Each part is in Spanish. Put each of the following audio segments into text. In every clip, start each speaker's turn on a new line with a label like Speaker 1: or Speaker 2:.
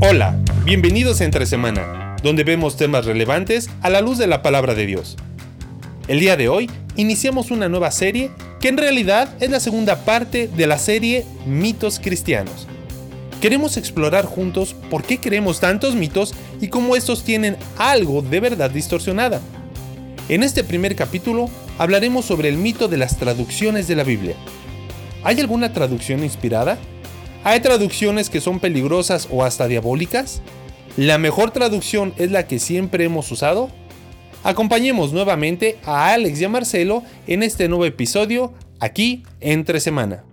Speaker 1: Hola, bienvenidos a Entre Semana, donde vemos temas relevantes a la luz de la palabra de Dios. El día de hoy iniciamos una nueva serie que en realidad es la segunda parte de la serie Mitos Cristianos. Queremos explorar juntos por qué creemos tantos mitos y cómo estos tienen algo de verdad distorsionada. En este primer capítulo hablaremos sobre el mito de las traducciones de la Biblia. ¿Hay alguna traducción inspirada? ¿Hay traducciones que son peligrosas o hasta diabólicas? ¿La mejor traducción es la que siempre hemos usado? Acompañemos nuevamente a Alex y a Marcelo en este nuevo episodio aquí entre semana.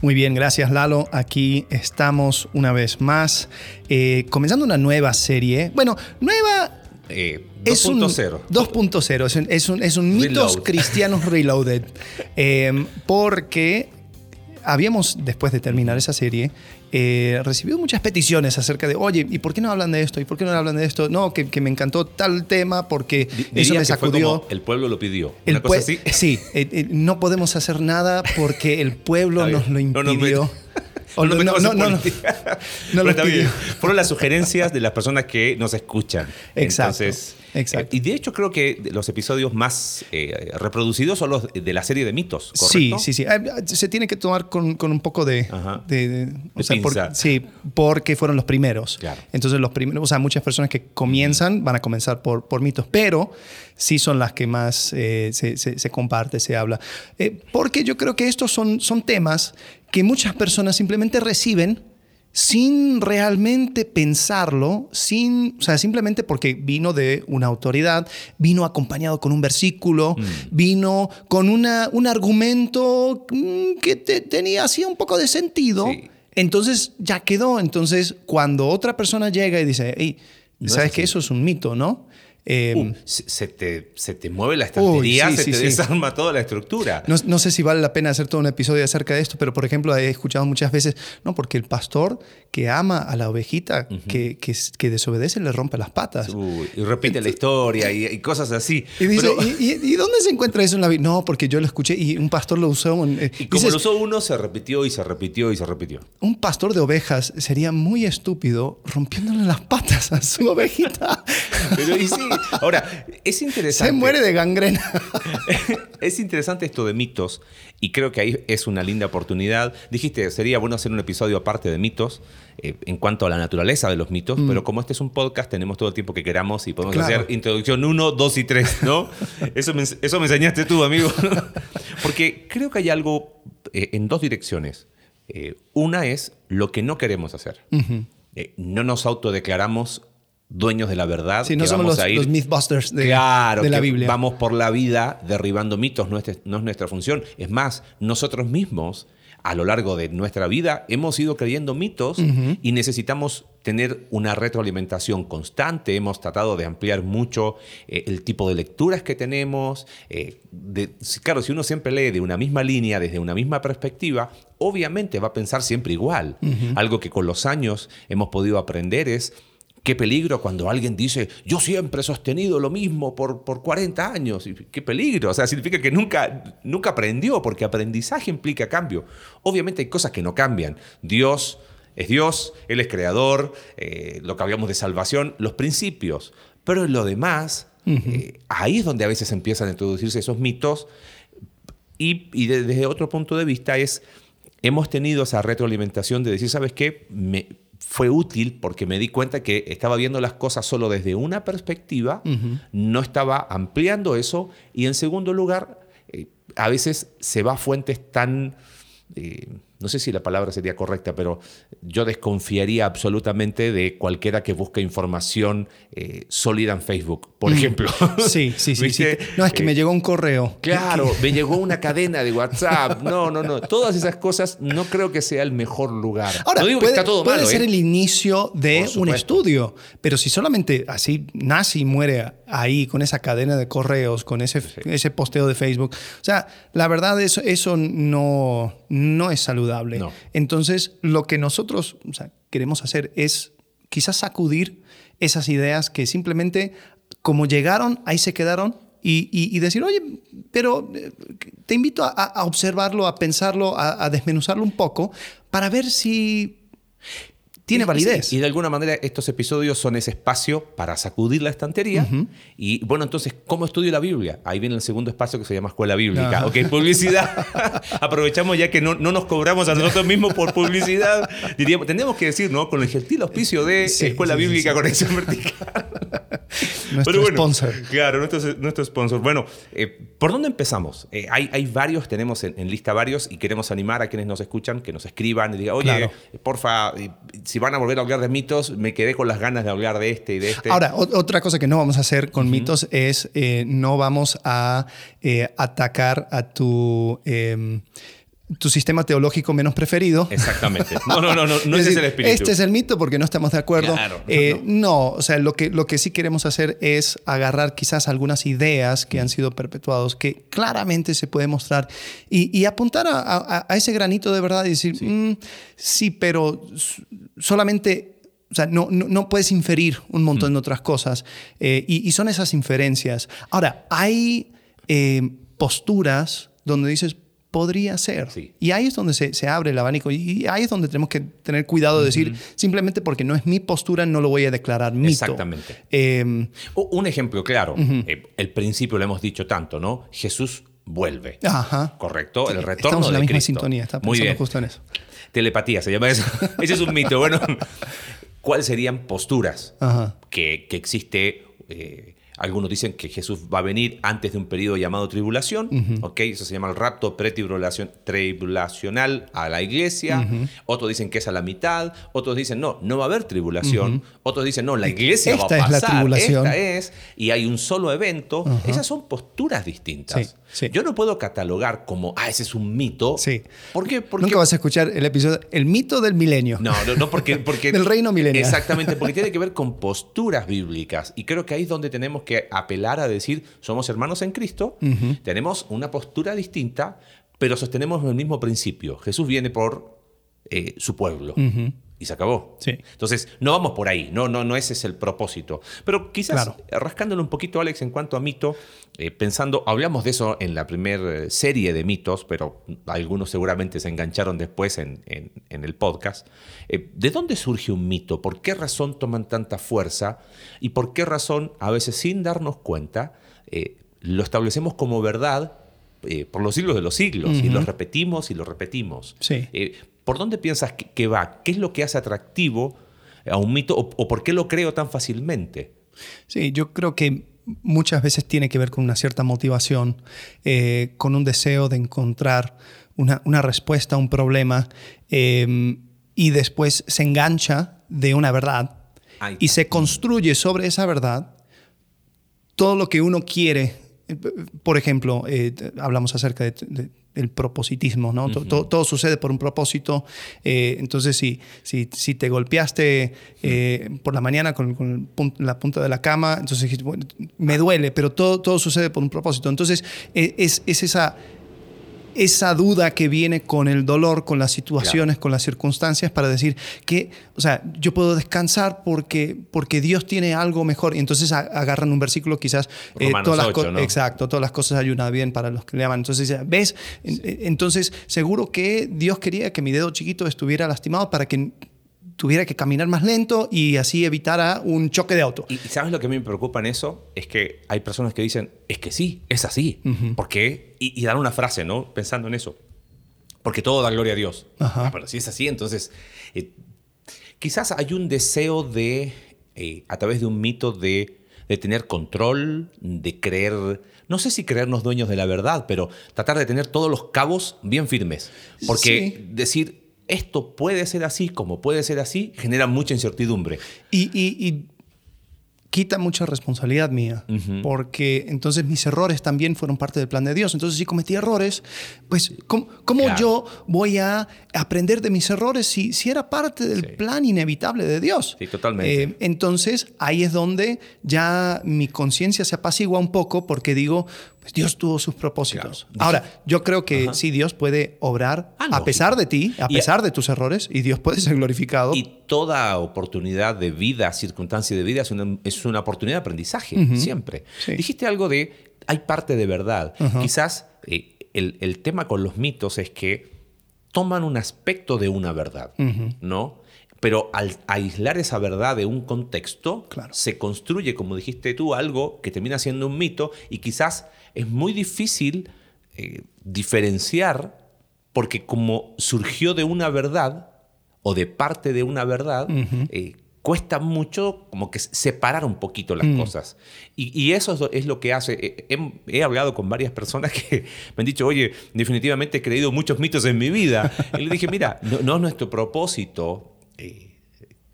Speaker 2: Muy bien, gracias Lalo. Aquí estamos una vez más, eh, comenzando una nueva serie. Bueno, nueva...
Speaker 3: Eh, 2.0.
Speaker 2: 2.0, es un, es un, es un mitos cristianos reloaded. Eh, porque habíamos, después de terminar esa serie, eh, recibido muchas peticiones acerca de, oye, ¿y por qué no hablan de esto? ¿Y por qué no hablan de esto? No, que, que me encantó tal tema porque eso me sacudió.
Speaker 3: el pueblo lo pidió.
Speaker 2: El Una cosa así. Sí, eh, eh, no podemos hacer nada porque el pueblo nos lo impidió.
Speaker 3: No, no, no, no, no, está bien. Fueron las sugerencias de las personas que nos escuchan.
Speaker 2: Exacto.
Speaker 3: Entonces,
Speaker 2: exacto.
Speaker 3: y de hecho creo que los episodios más eh, reproducidos son los de la serie de mitos, ¿correcto?
Speaker 2: Sí, sí, sí. Se tiene que tomar con, con un poco de...
Speaker 3: de, de,
Speaker 2: o sea, por, sí, porque fueron los primeros.
Speaker 3: Claro.
Speaker 2: Entonces los primeros, o sea, muchas personas que comienzan van a comenzar por, por mitos, pero sí son las que más eh, se, se, se, comparte, se habla. Eh, porque yo creo que estos son, son temas que muchas personas simplemente reciben sin realmente pensarlo, sin, o sea, simplemente porque vino de una autoridad, vino acompañado con un versículo, mm. vino con una, un argumento mm, que te, tenía así un poco de sentido. Sí. Entonces ya quedó. Entonces, cuando otra persona llega y dice, hey, ¿sabes que eso es un mito, no?
Speaker 3: Eh, uh, se, te, se, te, mueve la estantería, uy, sí, se sí, te sí. desarma toda la estructura.
Speaker 2: No, no, sé si vale la pena hacer todo un episodio acerca de esto, pero por ejemplo he escuchado muchas veces, no, porque el pastor que ama a la ovejita uh -huh. que, que, que, desobedece le rompe las patas.
Speaker 3: Uy, y repite Entonces, la historia y, y, cosas así.
Speaker 2: Y dice, pero, ¿y, ¿y, dónde se encuentra eso en la Biblia? No, porque yo lo escuché y un pastor lo usó. En,
Speaker 3: eh, y como dices, lo usó uno, se repitió y se repitió y se repitió.
Speaker 2: Un pastor de ovejas sería muy estúpido rompiéndole las patas a su ovejita.
Speaker 3: pero y sí, ahora es interesante.
Speaker 2: Se muere de gangrena.
Speaker 3: es interesante esto de mitos y creo que ahí es una linda oportunidad. Dijiste, sería bueno hacer un episodio aparte de mitos eh, en cuanto a la naturaleza de los mitos, mm. pero como este es un podcast, tenemos todo el tiempo que queramos y podemos claro. hacer introducción 1, 2 y 3, ¿no? eso, me, eso me enseñaste tú, amigo. Porque creo que hay algo eh, en dos direcciones. Eh, una es lo que no queremos hacer. Uh -huh. no nos autodeclaramos dueños de la verdad.
Speaker 2: Sí, no somos los, los, Mythbusters de,
Speaker 3: claro,
Speaker 2: de la Biblia.
Speaker 3: Vamos por la vida derribando mitos, no es, no es nuestra función. Es más, nosotros mismos, a lo largo de nuestra vida, hemos ido creyendo mitos uh -huh. y necesitamos tener una retroalimentación constante. Hemos tratado de ampliar mucho eh, el tipo de lecturas que tenemos. Eh, de, claro, si uno siempre lee de una misma línea, desde una misma perspectiva, obviamente va a pensar siempre igual. Uh -huh. Algo que con los años hemos podido aprender es Qué peligro cuando alguien dice, yo siempre he sostenido lo mismo por, por 40 años. Qué peligro. O sea, significa que nunca, nunca aprendió, porque aprendizaje implica cambio. Obviamente hay cosas que no cambian. Dios es Dios, Él es creador, eh, lo que hablamos de salvación, los principios. Pero en lo demás, uh -huh. eh, ahí es donde a veces empiezan a introducirse esos mitos. Y, y de, desde otro punto de vista es, hemos tenido esa retroalimentación de decir, ¿sabes qué? Me, fue útil porque me di cuenta que estaba viendo las cosas solo desde una perspectiva, uh -huh. no estaba ampliando eso y en segundo lugar, eh, a veces se va a fuentes tan... Eh, no sé si la palabra sería correcta, pero yo desconfiaría absolutamente de cualquiera que busque información eh, sólida en Facebook, por mm. ejemplo.
Speaker 2: Sí, sí, sí, sí, No, es que eh, me llegó un correo.
Speaker 3: Claro, me llegó una cadena de WhatsApp. No, no, no. Todas esas cosas no creo que sea el mejor lugar.
Speaker 2: Ahora,
Speaker 3: no digo
Speaker 2: puede,
Speaker 3: que está todo
Speaker 2: puede
Speaker 3: malo,
Speaker 2: ser
Speaker 3: ¿eh?
Speaker 2: el inicio de un estudio, pero si solamente así nace y muere ahí con esa cadena de correos, con ese, sí. ese posteo de Facebook, o sea, la verdad eso, eso no, no es saludable.
Speaker 3: No.
Speaker 2: Entonces, lo que nosotros o sea, queremos hacer es quizás sacudir esas ideas que simplemente, como llegaron, ahí se quedaron. Y, y, y decir, oye, pero eh, te invito a, a observarlo, a pensarlo, a, a, desmenuzarlo un poco para ver si tiene validez.
Speaker 3: Y, de alguna manera estos episodios son ese espacio para sacudir la estantería. Y bueno, entonces, ¿cómo estudio la Biblia? Ahí viene el segundo espacio que se llama Escuela Bíblica.
Speaker 2: Ajá.
Speaker 3: Ok, publicidad. Aprovechamos ya que no, no nos cobramos a nosotros mismos por publicidad. Diríamos, tendríamos que decir, ¿no? Con el gentil auspicio de
Speaker 2: Sí,
Speaker 3: Escuela
Speaker 2: sí,
Speaker 3: Bíblica
Speaker 2: sí.
Speaker 3: Conexión Vertical.
Speaker 2: Nuestro
Speaker 3: bueno,
Speaker 2: sponsor.
Speaker 3: Claro, nuestro, nuestro sponsor. Bueno, eh, ¿por dónde empezamos? Eh, hay, hay varios, tenemos en, en lista varios y queremos animar a quienes nos escuchan que nos escriban y digan, oye,
Speaker 2: Claro.
Speaker 3: eh, porfa, eh, si van a volver a hablar de mitos, me quedé con las ganas de hablar de este y de este.
Speaker 2: Ahora, otra cosa que no vamos a hacer con mitos es eh, no vamos a eh, atacar a tu, eh, tu sistema teológico menos preferido.
Speaker 3: Exactamente. No, no, no, no, no
Speaker 2: Es
Speaker 3: ese es
Speaker 2: decir,
Speaker 3: el espíritu.
Speaker 2: Este es el mito porque no estamos de acuerdo.
Speaker 3: Claro,
Speaker 2: Eh, no. o sea, lo que, lo que sí queremos hacer es agarrar quizás algunas ideas que han sido perpetuados, que claramente se puede mostrar, y, y apuntar a, a- a ese granito de verdad y decir, "Mm, sí, pero solamente... O sea, no, no, no puedes inferir un montón de otras cosas. eh, y, y son esas inferencias. Ahora, hay eh, posturas donde dices, podría ser.
Speaker 3: Sí.
Speaker 2: Y ahí es donde se, se abre el abanico y ahí es donde tenemos que tener cuidado de decir, simplemente porque no es mi postura, no lo voy a declarar mito.
Speaker 3: Exactamente.
Speaker 2: Eh,
Speaker 3: Un ejemplo claro. Eh, el principio lo hemos dicho tanto, ¿no? Jesús vuelve.
Speaker 2: ajá.
Speaker 3: Correcto, el retorno
Speaker 2: Estamos en la
Speaker 3: de
Speaker 2: misma
Speaker 3: Cristo.
Speaker 2: sintonía, está
Speaker 3: Muy
Speaker 2: pensando
Speaker 3: bien.
Speaker 2: justo en eso.
Speaker 3: Telepatía se llama eso. Ese es un mito. Bueno, ¿cuáles serían posturas
Speaker 2: Ajá.
Speaker 3: que, que existe? eh, algunos dicen que Jesús va a venir antes de un periodo llamado tribulación, ¿ok? Eso se llama el rapto pretribulación- tribulacional a la iglesia. Otros dicen que es a la mitad. Otros dicen, no, no va a haber tribulación. Otros dicen, no, la iglesia
Speaker 2: Esta
Speaker 3: va a
Speaker 2: es la
Speaker 3: pasar.
Speaker 2: tribulación.
Speaker 3: Esta es, y hay un solo evento. Esas son posturas distintas.
Speaker 2: Sí, sí.
Speaker 3: Yo no puedo catalogar como, ah, ese es un mito.
Speaker 2: Sí.
Speaker 3: ¿Por qué? Porque
Speaker 2: Nunca vas a escuchar el episodio El mito del milenio.
Speaker 3: no, no, no, porque, porque
Speaker 2: Del reino milenial.
Speaker 3: Exactamente, porque tiene que ver con posturas bíblicas. Y creo que ahí es donde tenemos que apelar a decir, somos hermanos en Cristo, tenemos una postura distinta, pero sostenemos el mismo principio. Jesús viene por eh, su pueblo. Y se acabó.
Speaker 2: Sí.
Speaker 3: Entonces, no vamos por ahí, no, no, no ese es el propósito. Pero quizás
Speaker 2: Claro.
Speaker 3: eh, rascándole un poquito, Alex, en cuanto a mito, eh, pensando, hablamos de eso en la primera serie de mitos, pero algunos seguramente se engancharon después en, en- en el podcast. Eh, ¿De dónde surge un mito? ¿Por qué razón toman tanta fuerza? ¿Y por qué razón, a veces sin darnos cuenta, eh, lo establecemos como verdad eh, por los siglos de los siglos y lo repetimos y lo repetimos?
Speaker 2: Sí.
Speaker 3: Eh, ¿Por dónde piensas que, que va? ¿Qué es lo que hace atractivo a un mito o, o por qué lo creo tan fácilmente?
Speaker 2: Sí, yo creo que muchas veces tiene que ver con una cierta motivación, eh, con un deseo de encontrar una, una respuesta a un problema eh, y después se engancha de una verdad y se construye sobre esa verdad todo lo que uno quiere. Por ejemplo, eh, hablamos acerca de- de- del propositismo, ¿no? To- todo, todo sucede por un propósito. eh, entonces, si, si, si te golpeaste eh, por la mañana con, con el pun- la punta de la cama, entonces dijiste, bueno, me duele, pero todo, todo sucede por un propósito. Entonces, eh, es, es esa, esa duda que viene con el dolor, con las situaciones, con las circunstancias, para decir que, o sea, yo puedo descansar porque, porque Dios tiene algo mejor. Y entonces agarran un versículo, quizás. eh, todas las
Speaker 3: 8,
Speaker 2: co-
Speaker 3: ¿no?
Speaker 2: Exacto, todas las cosas ayudan bien para los que le aman. Entonces, ¿ves? En- Entonces, seguro que Dios quería que mi dedo chiquito estuviera lastimado para que tuviera que caminar más lento y así evitara un choque de auto.
Speaker 3: ¿Y sabes lo que a mí me preocupa en eso? Es que hay personas que dicen, es que sí, es así. ¿Por qué? Y, y dan una frase, ¿no? Pensando en eso. Porque todo da gloria a Dios.
Speaker 2: Ajá.
Speaker 3: Ah, pero si es así, entonces... eh, quizás hay un deseo de, eh, a través de un mito, de, de tener control, de creer... No sé si creernos dueños de la verdad, pero tratar de tener todos los cabos bien firmes. Porque
Speaker 2: Sí.
Speaker 3: decir, esto puede ser así, como puede ser así, genera mucha incertidumbre.
Speaker 2: Y, y- y quita mucha responsabilidad mía, porque entonces mis errores también fueron parte del plan de Dios. Entonces, si cometí errores, pues, ¿cómo, cómo
Speaker 3: Claro.
Speaker 2: yo voy a aprender de mis errores si, si era parte del
Speaker 3: Sí.
Speaker 2: plan inevitable de Dios?
Speaker 3: Sí, totalmente.
Speaker 2: Eh, entonces, ahí es donde ya mi conciencia se apacigua un poco porque digo, pues Dios tuvo sus propósitos.
Speaker 3: Claro.
Speaker 2: Ahora, yo creo que sí, Dios puede obrar
Speaker 3: Ah,
Speaker 2: a pesar de ti, a
Speaker 3: Y-
Speaker 2: pesar de tus errores, y Dios puede ser glorificado.
Speaker 3: Y toda oportunidad de vida, circunstancia de vida, es una, es una oportunidad de aprendizaje, siempre.
Speaker 2: Sí.
Speaker 3: Dijiste algo de, hay parte de verdad. Quizás eh, el, el tema con los mitos es que toman un aspecto de una verdad, ¿no? Pero al aislar esa verdad de un contexto,
Speaker 2: Claro.
Speaker 3: se construye, como dijiste tú, algo que termina siendo un mito y quizás es muy difícil eh, diferenciar porque como surgió de una verdad o de parte de una verdad, eh, cuesta mucho como que separar un poquito las cosas. Y, y eso es lo, que hace. eh, He, he hablado con varias personas que me han dicho, oye, definitivamente he creído muchos mitos en mi vida. Y le dije, mira, no, no es nuestro propósito. Eh,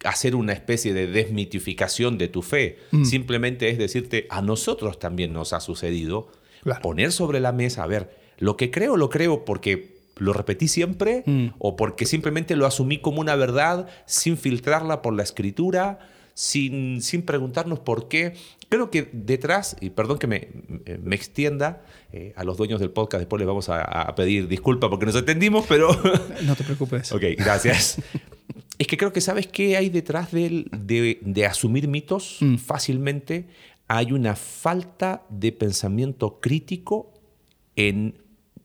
Speaker 3: hacer una especie de desmitificación de tu fe. Simplemente es decirte, a nosotros también nos ha sucedido
Speaker 2: Claro.
Speaker 3: poner sobre la mesa, a ver, lo que creo lo creo porque lo repetí siempre
Speaker 2: Mm.
Speaker 3: o porque simplemente lo asumí como una verdad sin filtrarla por la escritura, sin, sin preguntarnos por qué. Creo que detrás, y perdón que me, me extienda, eh, a los dueños del podcast después les vamos a, a pedir disculpas porque nos entendimos, pero...
Speaker 2: No te preocupes.
Speaker 3: Ok, gracias. Es que creo que sabes qué hay detrás de, de asumir mitos
Speaker 2: Mm.
Speaker 3: fácilmente. Hay una falta de pensamiento crítico en...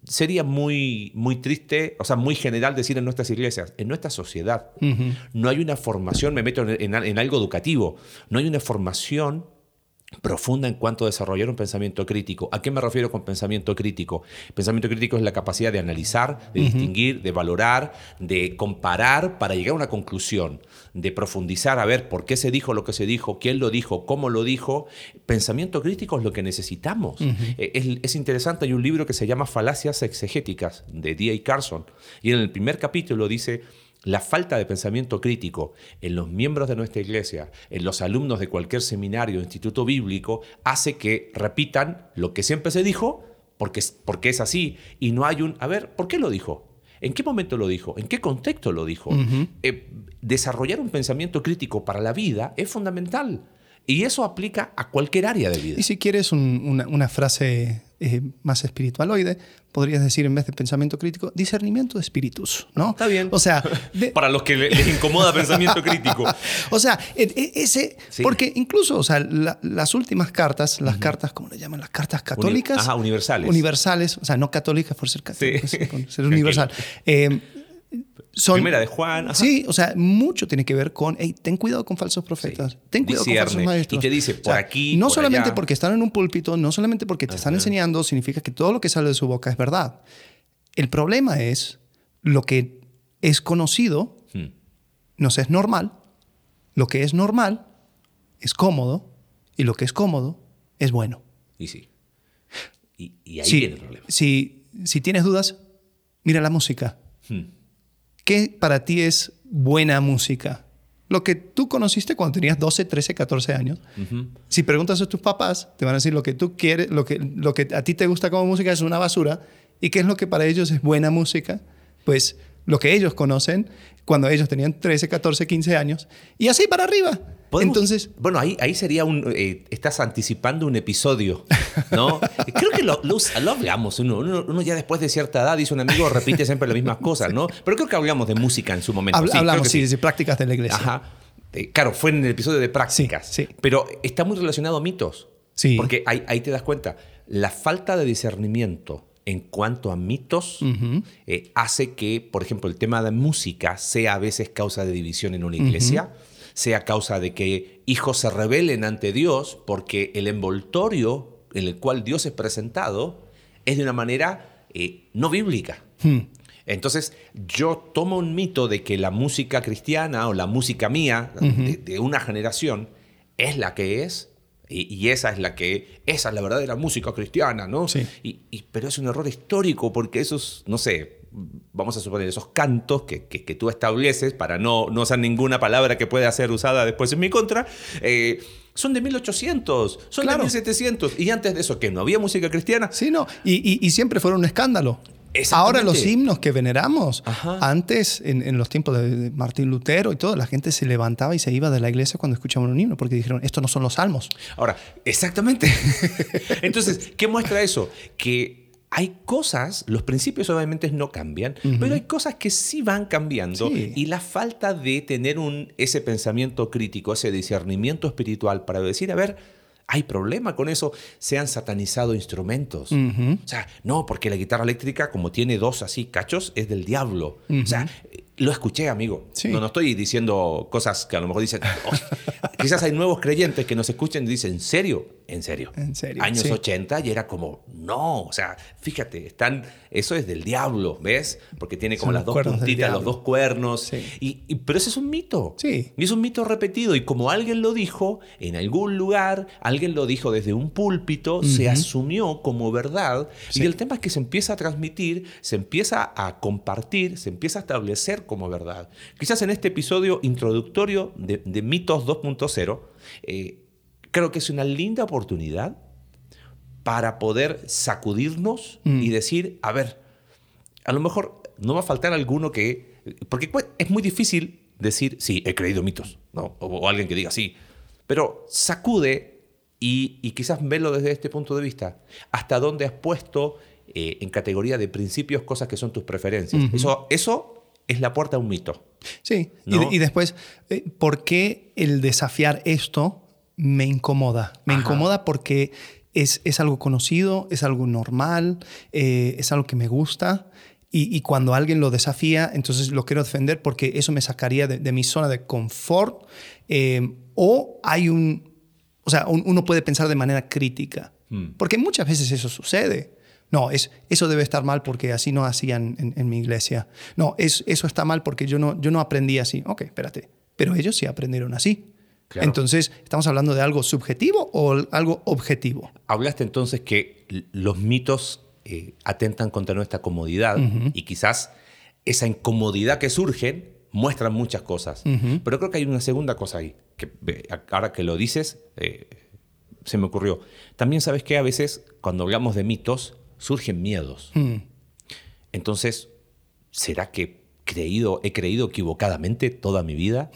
Speaker 3: Sería muy, muy triste, o sea, muy general decir en nuestras iglesias, en nuestra sociedad. No hay una formación, me meto en, en- en algo educativo, no hay una formación profunda en cuanto a desarrollar un pensamiento crítico. ¿A qué me refiero con pensamiento crítico? Pensamiento crítico es la capacidad de analizar, de distinguir, de valorar, de comparar para llegar a una conclusión, de profundizar, a ver por qué se dijo lo que se dijo, quién lo dijo, cómo lo dijo. Pensamiento crítico es lo que necesitamos. Eh, es, es interesante, hay un libro que se llama Falacias exegéticas de D.A. Carson y en el primer capítulo dice la falta de pensamiento crítico en los miembros de nuestra iglesia, en los alumnos de cualquier seminario o instituto bíblico, hace que repitan lo que siempre se dijo porque, es- porque es así y no hay un, a ver, ¿por qué lo dijo? ¿En qué momento lo dijo? ¿En qué contexto lo dijo? Eh, desarrollar un pensamiento crítico para la vida es fundamental y eso aplica a cualquier área de vida.
Speaker 2: Y si quieres un- una, una frase eh, más espiritualoide, podrías decir en vez de pensamiento crítico, discernimiento de espíritus, ¿no?
Speaker 3: Está bien.
Speaker 2: O sea, de-
Speaker 3: Para los que le- les incomoda pensamiento crítico.
Speaker 2: o sea, e- e- ese,
Speaker 3: Sí.
Speaker 2: porque incluso, o sea, la- las últimas cartas, las cartas, ¿cómo le llaman? Las cartas católicas.
Speaker 3: ajá, universales.
Speaker 2: Universales, o sea, no católicas por ser católicas,
Speaker 3: Sí.
Speaker 2: por ser universal. Eh, son,
Speaker 3: Primera de Juan. ajá.
Speaker 2: Sí, o sea, mucho tiene que ver con, hey, ten cuidado con falsos profetas,
Speaker 3: Sí.
Speaker 2: ten cuidado con falsos maestros.
Speaker 3: Y te dice,
Speaker 2: O
Speaker 3: por
Speaker 2: sea,
Speaker 3: aquí,
Speaker 2: No
Speaker 3: por
Speaker 2: solamente
Speaker 3: allá.
Speaker 2: porque están en un púlpito, no solamente porque te están enseñando, significa que todo lo que sale de su boca es verdad. El problema es lo que es conocido,
Speaker 3: Hmm.
Speaker 2: nos es normal, lo que es normal es cómodo y lo que es cómodo es bueno.
Speaker 3: Y sí. Y, y ahí
Speaker 2: Si-
Speaker 3: viene el problema.
Speaker 2: Si, si tienes dudas, mira la música.
Speaker 3: Hmm.
Speaker 2: ¿Qué para ti es buena música? Lo que tú conociste cuando tenías 12, 13, 14 años. Si preguntas a tus papás, te van a decir lo que tú quieres, lo que, lo que a ti te gusta como música es una basura. ¿Y qué es lo que para ellos es buena música? Pues lo que ellos conocen cuando ellos tenían 13, 14, 15 años. Y así para arriba.
Speaker 3: ¿Podemos-
Speaker 2: Entonces,
Speaker 3: Bueno, ahí, ahí sería un... eh, estás anticipando un episodio, ¿no? Creo que lo, lo, lo hablamos. Uno, uno- uno ya después de cierta edad, dice un amigo, repite siempre las mismas cosas, ¿no? Pero creo que hablamos de música en su momento.
Speaker 2: habl-
Speaker 3: sí,
Speaker 2: hablamos,
Speaker 3: que
Speaker 2: sí, de prácticas de la iglesia.
Speaker 3: Ajá. Eh, claro, fue en el episodio de prácticas.
Speaker 2: Sí, sí.
Speaker 3: Pero está muy relacionado a mitos.
Speaker 2: Sí.
Speaker 3: Porque ahí, ahí te das cuenta, la falta de discernimiento en cuanto a mitos eh, hace que, por ejemplo, el tema de música sea a veces causa de división en una iglesia, sea causa de que hijos se rebelen ante Dios porque el envoltorio en el cual Dios es presentado es de una manera eh, no bíblica. Entonces, yo tomo un mito de que la música cristiana o la música mía de, de una generación es la que es. Y, y esa es la que, esa es la verdadera música cristiana, ¿no?
Speaker 2: Sí.
Speaker 3: Y, y- pero es un error histórico porque esos, no sé, vamos a suponer, esos cantos que, que- que tú estableces para no, no usar ninguna palabra que pueda ser usada después en mi contra, eh, son de 1800, son
Speaker 2: Claro.
Speaker 3: de 1700. Y antes de eso, que no había música cristiana.
Speaker 2: Sí, no. Y, y- y siempre fueron un escándalo. Ahora los himnos que veneramos,
Speaker 3: Ajá.
Speaker 2: antes, en, en los tiempos de, Martín Lutero y todo, la gente se levantaba y se iba de la iglesia cuando escuchaban un himno, porque dijeron, esto no son los salmos.
Speaker 3: Ahora, exactamente. Entonces, ¿qué muestra eso? Que hay cosas, los principios obviamente no cambian, pero hay cosas que sí van cambiando
Speaker 2: Sí.
Speaker 3: y la falta de tener un, ese pensamiento crítico, ese discernimiento espiritual para decir, a ver, hay problema con eso, se han satanizado instrumentos. O sea, no, porque la guitarra eléctrica, como tiene dos así cachos, es del diablo. O sea, Lo escuché, amigo.
Speaker 2: Sí.
Speaker 3: No, no estoy diciendo cosas que a lo mejor dicen. "Oh". quizás hay nuevos creyentes que nos escuchen y dicen, ¿en serio? En serio.
Speaker 2: En serio,
Speaker 3: Años
Speaker 2: sí.
Speaker 3: 80 y era como, no. O sea, fíjate, están, eso es del diablo, ¿ves? Porque tiene como
Speaker 2: Son
Speaker 3: las dos puntitas, los dos cuernos.
Speaker 2: Sí.
Speaker 3: Y, y- pero ese es un mito.
Speaker 2: Sí.
Speaker 3: Y es un mito repetido. Y como alguien lo dijo en algún lugar, alguien lo dijo desde un púlpito, se asumió como verdad.
Speaker 2: Sí.
Speaker 3: Y el tema es que se empieza a transmitir, se empieza a compartir, se empieza a establecer como verdad. Quizás en este episodio introductorio de, de Mitos 2.0, eh, creo que es una linda oportunidad para poder sacudirnos y decir, a ver, a lo mejor no va a faltar alguno que... Porque es muy difícil decir, sí, he creído mitos, ¿no? o, o alguien que diga sí, pero sacude y, y quizás verlo desde este punto de vista, hasta dónde has puesto eh, en categoría de principios cosas que son tus preferencias. eso, eso es la puerta a un mito.
Speaker 2: Sí, y después, eh, ¿por qué el desafiar esto me incomoda? Me
Speaker 3: Ajá.
Speaker 2: incomoda porque es, es algo conocido, es algo normal, eh, es algo que me gusta. Y, y cuando alguien lo desafía, entonces lo quiero defender porque eso me sacaría de, de mi zona de confort. eh, o hay un, o sea, un- uno puede pensar de manera crítica.
Speaker 3: Hmm.
Speaker 2: Porque muchas veces eso sucede. No, es, eso debe estar mal porque así no hacían en, en mi iglesia. No, es, eso está mal porque yo no, yo no aprendí así. Ok, espérate. Pero ellos sí aprendieron así.
Speaker 3: Claro.
Speaker 2: Entonces, ¿estamos hablando de algo subjetivo o algo objetivo?
Speaker 3: Hablaste entonces que los mitos eh, atentan contra nuestra comodidad y quizás esa incomodidad que surgen muestran muchas cosas. Pero creo que hay una segunda cosa ahí, que ahora que lo dices, eh, se me ocurrió. También sabes que a veces cuando hablamos de mitos surgen miedos.
Speaker 2: Mm.
Speaker 3: Entonces, ¿será que creído, he creído equivocadamente toda mi vida?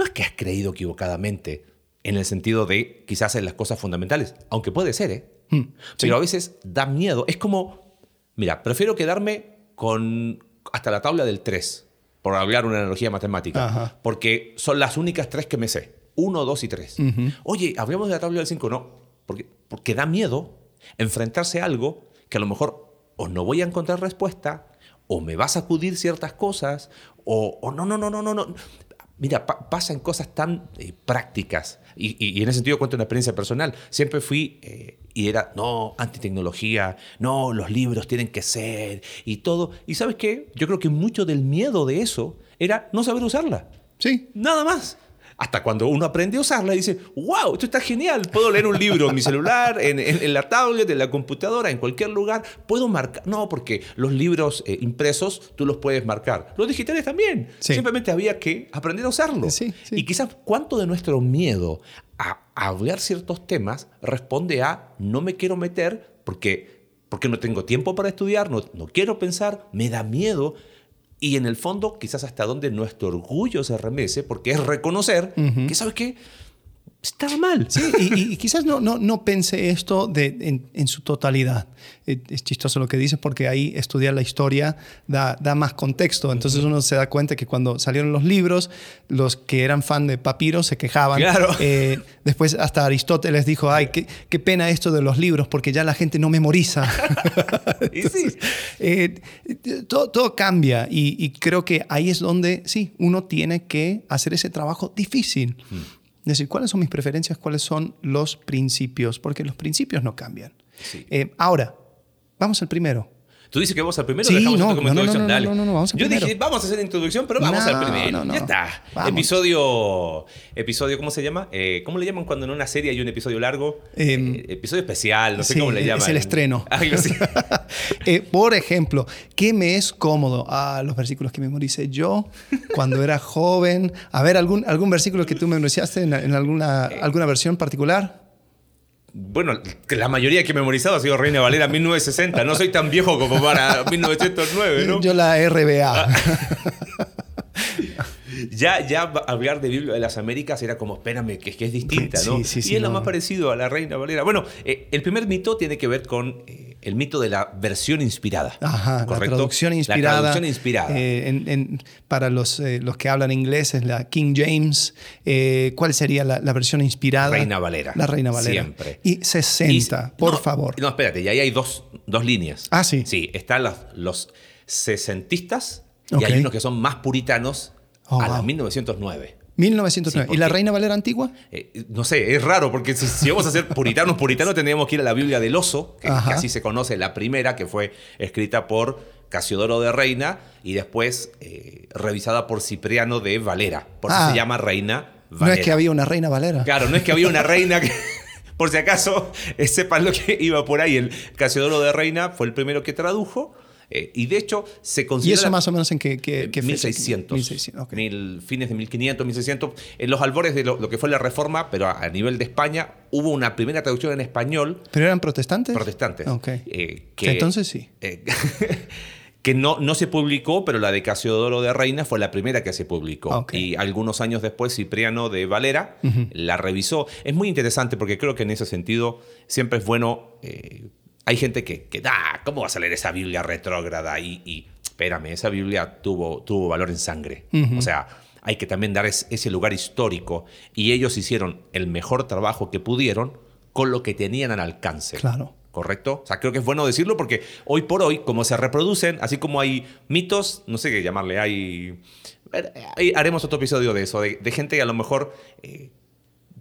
Speaker 3: No es que has creído equivocadamente en el sentido de quizás en las cosas fundamentales, aunque puede ser, ¿eh?
Speaker 2: Mm,
Speaker 3: Pero a veces da miedo. Es como, mira, prefiero quedarme con hasta la tabla del 3, por hablar una analogía matemática,
Speaker 2: Ajá.
Speaker 3: porque son las únicas tres que me sé. 1, 2 y 3. Oye, hablemos de la tabla del 5, no, porque, porque da miedo enfrentarse a algo que a lo mejor o no voy a encontrar respuesta, o me va a sacudir ciertas cosas, o, o no, no, no, no, no, no. Mira, pa- pasan cosas tan eh, prácticas. Y, y- y en ese sentido cuento una experiencia personal. Siempre fui eh, y era, no, antitecnología, no, los libros tienen que ser y todo. Y sabes qué? Yo creo que mucho del miedo de eso era no saber usarla.
Speaker 2: Sí.
Speaker 3: Nada más. Hasta cuando uno aprende a usarla y dice, wow, esto está genial. Puedo leer un libro en mi celular, en, en- en la tablet, en la computadora, en cualquier lugar. Puedo marcar. No, porque los libros eh, impresos tú los puedes marcar. Los digitales también.
Speaker 2: Sí.
Speaker 3: Simplemente había que aprender a usarlo.
Speaker 2: Sí, sí.
Speaker 3: Y quizás cuánto de nuestro miedo a, a hablar ciertos temas responde a no me quiero meter porque, porque no tengo tiempo para estudiar, no, no quiero pensar, me da miedo. Y en el fondo, quizás hasta donde nuestro orgullo se remece, porque es reconocer que, ¿sabes qué? Estaba mal.
Speaker 2: Sí, y, y- quizás no, no, no pensé esto de, en, en su totalidad. Eh, Es chistoso lo que dices porque ahí estudiar la historia da, da más contexto. Entonces uno se da cuenta que cuando salieron los libros, los que eran fan de Papiro se quejaban.
Speaker 3: Claro.
Speaker 2: Eh, después hasta Aristóteles dijo, ay, qué, qué pena esto de los libros porque ya la gente no memoriza.
Speaker 3: Sí.
Speaker 2: Eh, todo, todo cambia y, y creo que ahí es donde, sí, uno tiene que hacer ese trabajo difícil. Decir, ¿cuáles son mis preferencias? ¿Cuáles son los principios? Porque los principios no cambian.
Speaker 3: Sí.
Speaker 2: Eh, ahora, vamos al primero.
Speaker 3: Tú dices que vamos al primero
Speaker 2: Sí,
Speaker 3: dejamos
Speaker 2: no,
Speaker 3: esto como
Speaker 2: no, no,
Speaker 3: introducción.
Speaker 2: no, no,
Speaker 3: Dale.
Speaker 2: no, no, no, vamos al
Speaker 3: Yo
Speaker 2: primero.
Speaker 3: dije, vamos a hacer introducción, pero vamos
Speaker 2: No,
Speaker 3: al primero.
Speaker 2: no, no.
Speaker 3: Ya está.
Speaker 2: Vamos.
Speaker 3: Episodio. Episodio, ¿cómo se llama? Eh, ¿Cómo le llaman cuando en una serie hay un episodio largo?
Speaker 2: Em,
Speaker 3: Eh, episodio especial, no sé
Speaker 2: Sí,
Speaker 3: cómo le
Speaker 2: es
Speaker 3: llaman.
Speaker 2: el estreno.
Speaker 3: Algo así.
Speaker 2: Eh, por ejemplo, ¿qué me es cómodo? Ah, los versículos que memoricé yo cuando era joven. A ver, ¿algún, algún versículo que tú memorizaste en, en alguna,
Speaker 3: Eh.
Speaker 2: alguna versión particular?
Speaker 3: Bueno, que la mayoría que he memorizado ha sido Reina Valera 1960. No soy tan viejo como para 1909, ¿no?
Speaker 2: Yo la RBA.
Speaker 3: Ya, ya va- hablar de Biblia de las Américas era como, espérame, que, que es distinta, ¿no?
Speaker 2: Sí, sí, sí,
Speaker 3: y es lo más parecido a la Reina Valera. Bueno, eh, el primer mito tiene que ver con eh, el mito de la versión inspirada.
Speaker 2: Ajá,
Speaker 3: ¿correcto?
Speaker 2: la traducción inspirada.
Speaker 3: La traducción inspirada.
Speaker 2: eh, en- en- para los, eh, los que hablan inglés es la King James. Eh, ¿Cuál sería la, la versión inspirada?
Speaker 3: Reina Valera.
Speaker 2: La Reina Valera.
Speaker 3: Siempre.
Speaker 2: Y 60,
Speaker 3: Y-
Speaker 2: por
Speaker 3: no,
Speaker 2: favor.
Speaker 3: No, espérate, y ahí hay dos, dos líneas.
Speaker 2: Ah, sí.
Speaker 3: Sí, están los, los sesentistas Y hay unos que son más puritanos
Speaker 2: Oh,
Speaker 3: a la
Speaker 2: wow.
Speaker 3: 1909.
Speaker 2: 1909.
Speaker 3: Sí,
Speaker 2: ¿Y la Reina Valera antigua?
Speaker 3: Eh, no sé, es raro porque si, si vamos a ser puritanos, puritanos tendríamos que ir a la Biblia del Oso, que, así se conoce, la primera, que fue escrita por Casiodoro de Reina y después eh, revisada por Cipriano de Valera. Por eso
Speaker 2: Ah.
Speaker 3: se llama Reina
Speaker 2: No
Speaker 3: Valera.
Speaker 2: es que había una Reina Valera.
Speaker 3: Claro, no es que había una reina que, por si acaso, eh, sepan lo que iba por ahí. El Casiodoro de Reina fue el primero que tradujo. Eh, y de hecho se
Speaker 2: ¿Y
Speaker 3: considera...
Speaker 2: eso más o menos en qué, qué, qué fecha?
Speaker 3: 1600.
Speaker 2: 1600, ok.
Speaker 3: Mil- fines de 1500, 1600. En los albores de lo, lo que fue la reforma, pero a, a nivel de España, hubo una primera traducción en español,
Speaker 2: ¿Pero eran protestantes?
Speaker 3: protestantes.
Speaker 2: Ok.
Speaker 3: eh,
Speaker 2: Entonces sí.
Speaker 3: eh, que no, no se publicó, pero la de Casiodoro de Reina fue la primera que se publicó.
Speaker 2: Ok.
Speaker 3: Y algunos años después, Cipriano de Valera la revisó. Es muy interesante porque creo que en ese sentido siempre es bueno. eh, hay gente que, que da, ¿cómo vas a leer esa Biblia retrógrada? Y, y espérame, esa Biblia tuvo, tuvo valor en sangre. O sea, hay que también dar es- ese lugar histórico. Y ellos hicieron el mejor trabajo que pudieron con lo que tenían al alcance.
Speaker 2: Claro.
Speaker 3: ¿Correcto? O sea, creo que es bueno decirlo porque hoy por hoy, como se reproducen, así como hay mitos, no sé qué llamarle, hay... hay- haremos otro episodio de eso, de, de gente que a lo mejor eh,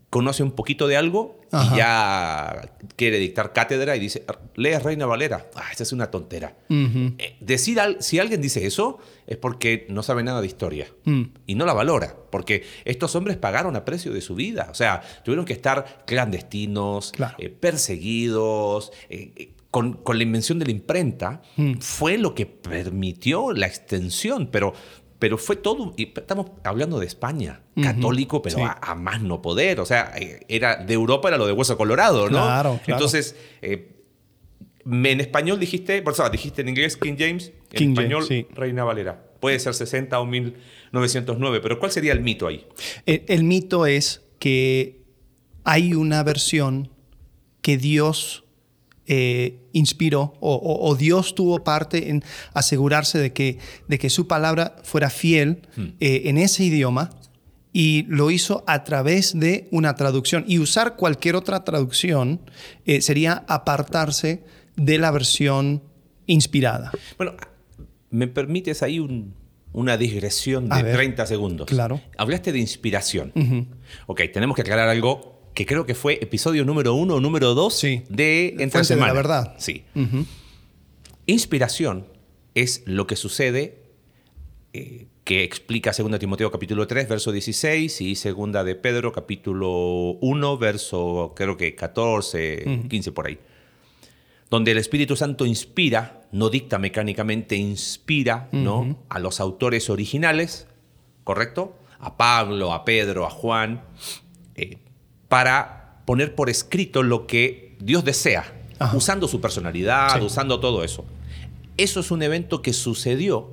Speaker 3: conoce un poquito de algo
Speaker 2: Ajá.
Speaker 3: y ya quiere dictar cátedra y dice, lees Reina Valera. Ah, esa es una tontera. Eh, decir al- si alguien dice eso es porque no sabe nada de historia
Speaker 2: Mm.
Speaker 3: y no la valora, porque estos hombres pagaron a precio de su vida, o sea, tuvieron que estar clandestinos,
Speaker 2: Claro.
Speaker 3: eh, perseguidos, eh, eh, con, con la invención de la imprenta,
Speaker 2: Mm.
Speaker 3: fue lo que permitió la extensión, pero, pero fue todo, y estamos hablando de España, católico, pero
Speaker 2: Sí.
Speaker 3: a, a más no poder, o sea, eh, era de Europa era lo de hueso colorado, ¿no?
Speaker 2: Claro, claro.
Speaker 3: Entonces, eh, en español dijiste, por eso dijiste en inglés King James, en
Speaker 2: King James,
Speaker 3: español
Speaker 2: sí.
Speaker 3: Reina Valera. Puede ser 60 o 1909, pero ¿cuál sería el mito ahí?
Speaker 2: El, el mito es que hay una versión que Dios eh, inspiró o, o- o Dios tuvo parte en asegurarse de que, de que su palabra fuera fiel eh, en ese idioma y lo hizo a través de una traducción. Y usar cualquier otra traducción eh, sería apartarse de la versión inspirada.
Speaker 3: Bueno, ¿me permites ahí un- una digresión de
Speaker 2: ver.
Speaker 3: 30 segundos?
Speaker 2: Claro.
Speaker 3: Hablaste de inspiración.
Speaker 2: Ujú.
Speaker 3: Ok, tenemos que aclarar algo que creo que fue episodio número uno o número dos
Speaker 2: Sí.
Speaker 3: de Entre
Speaker 2: de
Speaker 3: Semana.
Speaker 2: la verdad.
Speaker 3: Sí. Inspiración es lo que sucede eh, que explica 2 Timoteo capítulo 3, verso 16 y 2 de Pedro capítulo 1, verso creo que 14, 15 por ahí. Donde el Espíritu Santo inspira, no dicta mecánicamente, inspira ¿no? a los autores originales, ¿correcto? A Pablo, a Pedro, a Juan, para poner por escrito lo que Dios desea,
Speaker 2: Ajá.
Speaker 3: usando su personalidad,
Speaker 2: Sí.
Speaker 3: usando todo eso. Eso es un evento que sucedió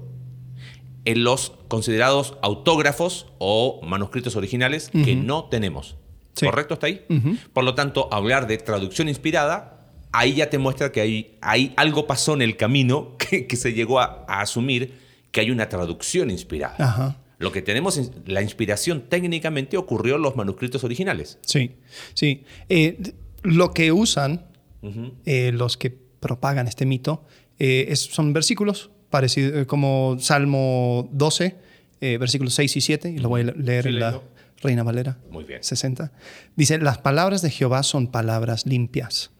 Speaker 3: en los considerados autógrafos o manuscritos originales que no tenemos.
Speaker 2: Sí.
Speaker 3: ¿Correcto hasta ahí? Por lo tanto, hablar de traducción inspirada, ahí ya te muestra que hay, hay algo pasó en el camino que, que se llegó a, a asumir que hay una traducción inspirada.
Speaker 2: Ajá.
Speaker 3: Lo que tenemos, la inspiración técnicamente ocurrió en los manuscritos originales.
Speaker 2: Sí, sí. Eh, lo que usan
Speaker 3: Ujú.
Speaker 2: eh, los que propagan este mito eh, es- son versículos parecidos, eh, como Salmo 12, eh, versículos 6 y 7, y lo voy a leer
Speaker 3: Sí,
Speaker 2: en la. Reina Valera
Speaker 3: Muy bien.
Speaker 2: 60. Dice, las palabras de Jehová son palabras limpias,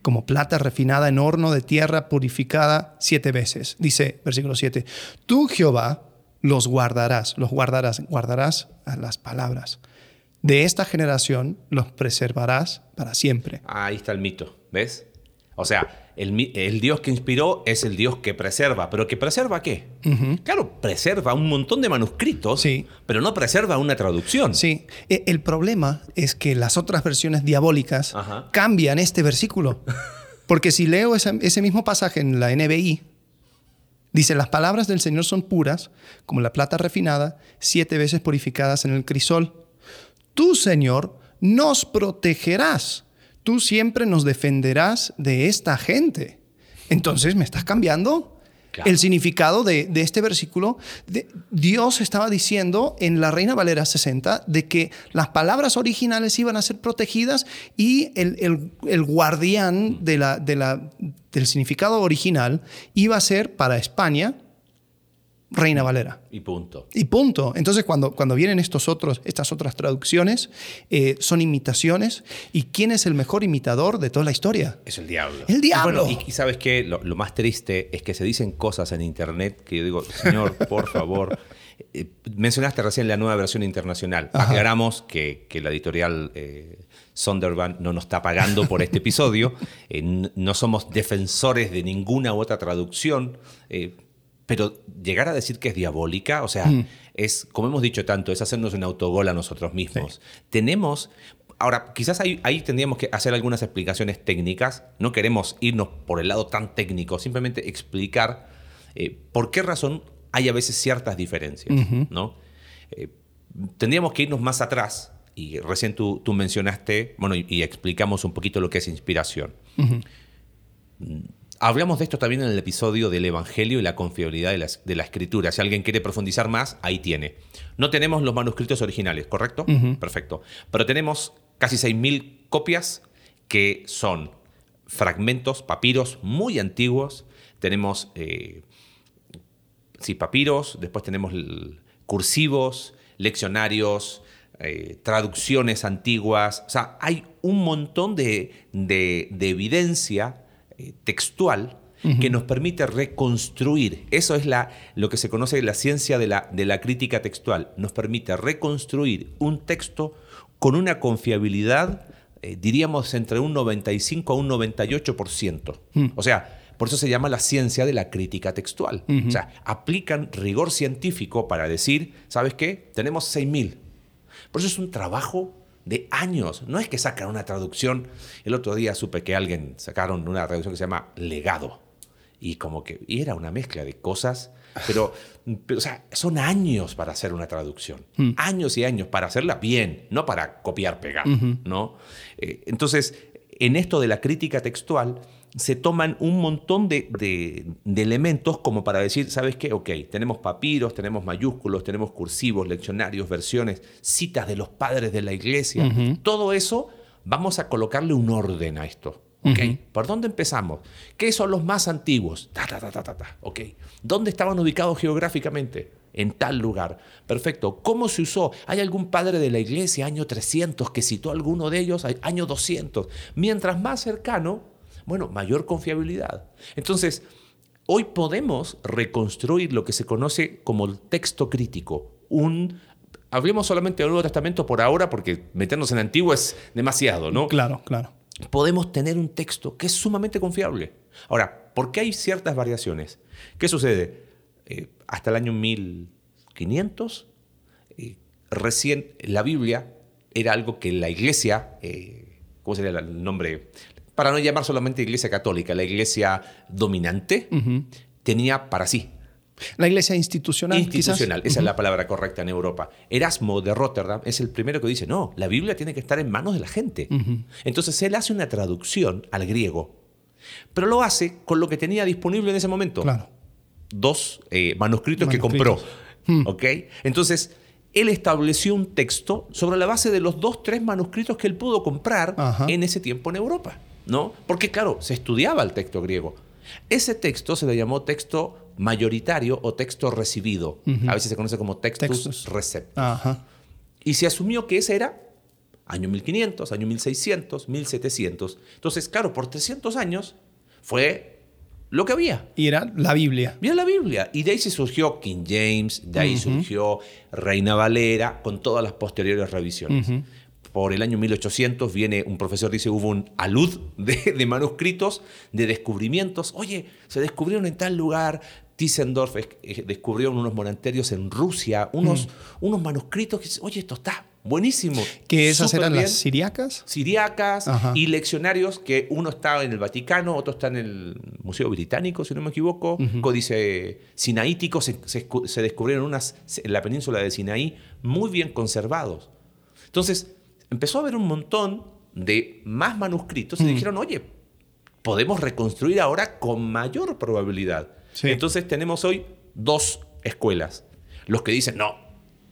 Speaker 2: como plata refinada en horno de tierra purificada siete veces. Dice, versículo 7, tú Jehová los guardarás, los guardarás, guardarás a las palabras. De esta generación los preservarás para siempre.
Speaker 3: Ahí está el mito, ¿ves? O sea, el, Dios que inspiró es el Dios que preserva. ¿Pero que preserva qué? Claro, preserva un montón de manuscritos,
Speaker 2: Sí.
Speaker 3: pero no preserva una traducción.
Speaker 2: Sí, E- el problema es que las otras versiones diabólicas
Speaker 3: Ajá.
Speaker 2: cambian este versículo. Porque si leo ese, ese mismo pasaje en la NBI, dice, las palabras del Señor son puras, como la plata refinada, siete veces purificadas en el crisol. Tú, Señor, nos protegerás. Tú siempre nos defenderás de esta gente. Entonces, ¿me estás cambiando? El significado de, este versículo, Dios estaba diciendo en la Reina Valera 60 de que las palabras originales iban a ser protegidas y el, guardián del significado original iba a ser para España Reina Valera.
Speaker 3: Y punto.
Speaker 2: Y punto. Entonces, cuando, cuando vienen estos otros, estas otras traducciones, eh, son imitaciones. ¿Y quién es el mejor imitador de toda la historia?
Speaker 3: Es el diablo.
Speaker 2: El diablo.
Speaker 3: Y, bueno, y, y sabes qué, lo, lo, más triste es que se dicen cosas en internet que yo digo, señor, por favor. Eh, mencionaste recién la nueva versión internacional. Ajá. Aclaramos que, que, la editorial eh, Sonderban no nos está pagando por este episodio. Eh, no somos defensores de ninguna u otra traducción. Pero llegar a decir que es diabólica, o sea, mm. es, como hemos dicho tanto, es hacernos un autogol a nosotros mismos. Sí. Tenemos Ahora, quizás ahí, ahí, tendríamos que hacer algunas explicaciones técnicas. No queremos irnos por el lado tan técnico, simplemente explicar eh, por qué razón hay a veces ciertas diferencias. ¿no? Eh, tendríamos que irnos más atrás, y recién tú, tú mencionaste, bueno, y, y, explicamos un poquito lo que es inspiración. Hablamos de esto también en el episodio del Evangelio y la confiabilidad de la, de la, escritura. Si alguien quiere profundizar más, ahí tiene. No tenemos los manuscritos originales, ¿correcto? Uh -huh. Perfecto. Pero tenemos casi 6.000 copias que son fragmentos, papiros muy antiguos. Tenemos, eh, sí, papiros, después tenemos cursivos, leccionarios, eh, traducciones antiguas. O sea, hay un montón de, de, de evidencia textual uh -huh. que nos permite reconstruir. Eso es la, lo que se conoce la ciencia de la, de la crítica textual. Nos permite reconstruir un texto con una confiabilidad, eh, diríamos, entre un 95 a un 98%. Mm. O sea, por eso se llama la ciencia de la crítica textual. Uh -huh. O sea, aplican rigor científico para decir, ¿sabes qué? Tenemos 6.000. Por eso es un trabajo de años. No es que sacan una traducción. El otro día supe que alguien sacaron una traducción que se llama legado. Y como que y era una mezcla de cosas pero, pero, o sea, son años para hacer una traducción. Mm. Años y años para hacerla bien, no para copiar, pegar, uh -huh. ¿no? Eh, entonces, en esto de la crítica textual, se toman un montón de, de, de, elementos como para decir, ¿sabes qué? Ok, tenemos papiros, tenemos mayúsculos, tenemos cursivos, leccionarios, versiones, citas de los padres de la iglesia. Uh -huh. Todo eso, vamos a colocarle un orden a esto. Okay. Uh -huh. ¿Por dónde empezamos? ¿Qué son los más antiguos? Ta, ta, ta, ta, ta, ta. Okay. ¿Dónde estaban ubicados geográficamente? En tal lugar. Perfecto. ¿Cómo se usó? ¿Hay algún padre de la iglesia, año 300, que citó alguno de ellos? Año 200. Mientras más cercano, bueno, mayor confiabilidad. Entonces, hoy podemos reconstruir lo que se conoce como el texto crítico. Un Hablemos solamente del Nuevo Testamento por ahora, porque meternos en Antiguo es demasiado, ¿no?
Speaker 2: Claro, claro
Speaker 3: podemos tener un texto que es sumamente confiable. Ahora, ¿por qué hay ciertas variaciones? ¿Qué sucede? Eh, hasta el año 1500, eh, recién la Biblia era algo que la iglesia, eh, ¿cómo sería el nombre? Para no llamar solamente iglesia católica, la iglesia dominante uh -huh. tenía para sí.
Speaker 2: La iglesia institucional.
Speaker 3: Institucional,
Speaker 2: quizás?
Speaker 3: esa uh -huh. es la palabra correcta en Europa. Erasmo de Rotterdam es el primero que dice, no, la Biblia tiene que estar en manos de la gente. Uh -huh. Entonces él hace una traducción al griego, pero lo hace con lo que tenía disponible en ese momento.
Speaker 2: Claro.
Speaker 3: Dos eh, manuscritos, manuscritos, que compró. Hmm. ¿Ok? Entonces, él estableció un texto sobre la base de los dos, tres manuscritos que él pudo comprar Ajá. en ese tiempo en Europa. ¿No? Porque, claro, se estudiaba el texto griego. Ese texto se le llamó texto mayoritario o texto recibido. Uh -huh. A veces se conoce como textus, textus. receptus. Ajá. Y se asumió que ese era año 1500, año 1600, 1700. Entonces, claro, por 300 años fue lo que había.
Speaker 2: Y era la Biblia.
Speaker 3: Y era la Biblia. Y de ahí se surgió King James, de ahí uh -huh. surgió Reina Valera, con todas las posteriores revisiones. Uh -huh por el año 1800 viene un profesor, dice, hubo un alud de, de, manuscritos, de descubrimientos. Oye, se descubrieron en tal lugar, Tissendorf descubrió unos monasterios en Rusia, unos, mm. unos manuscritos que, oye, esto está buenísimo.
Speaker 2: ¿Que esas eran bien. las siriacas?
Speaker 3: Siriacas Ajá. y leccionarios que uno está en el Vaticano, otro está en el Museo Británico, si no me equivoco, uh -huh. códice sinaítico, se, se, se descubrieron unas en la península de Sinaí muy bien conservados. Entonces, empezó a haber un montón de más manuscritos y mm. dijeron, oye, podemos reconstruir ahora con mayor probabilidad. Sí. Entonces tenemos hoy dos escuelas. Los que dicen, no,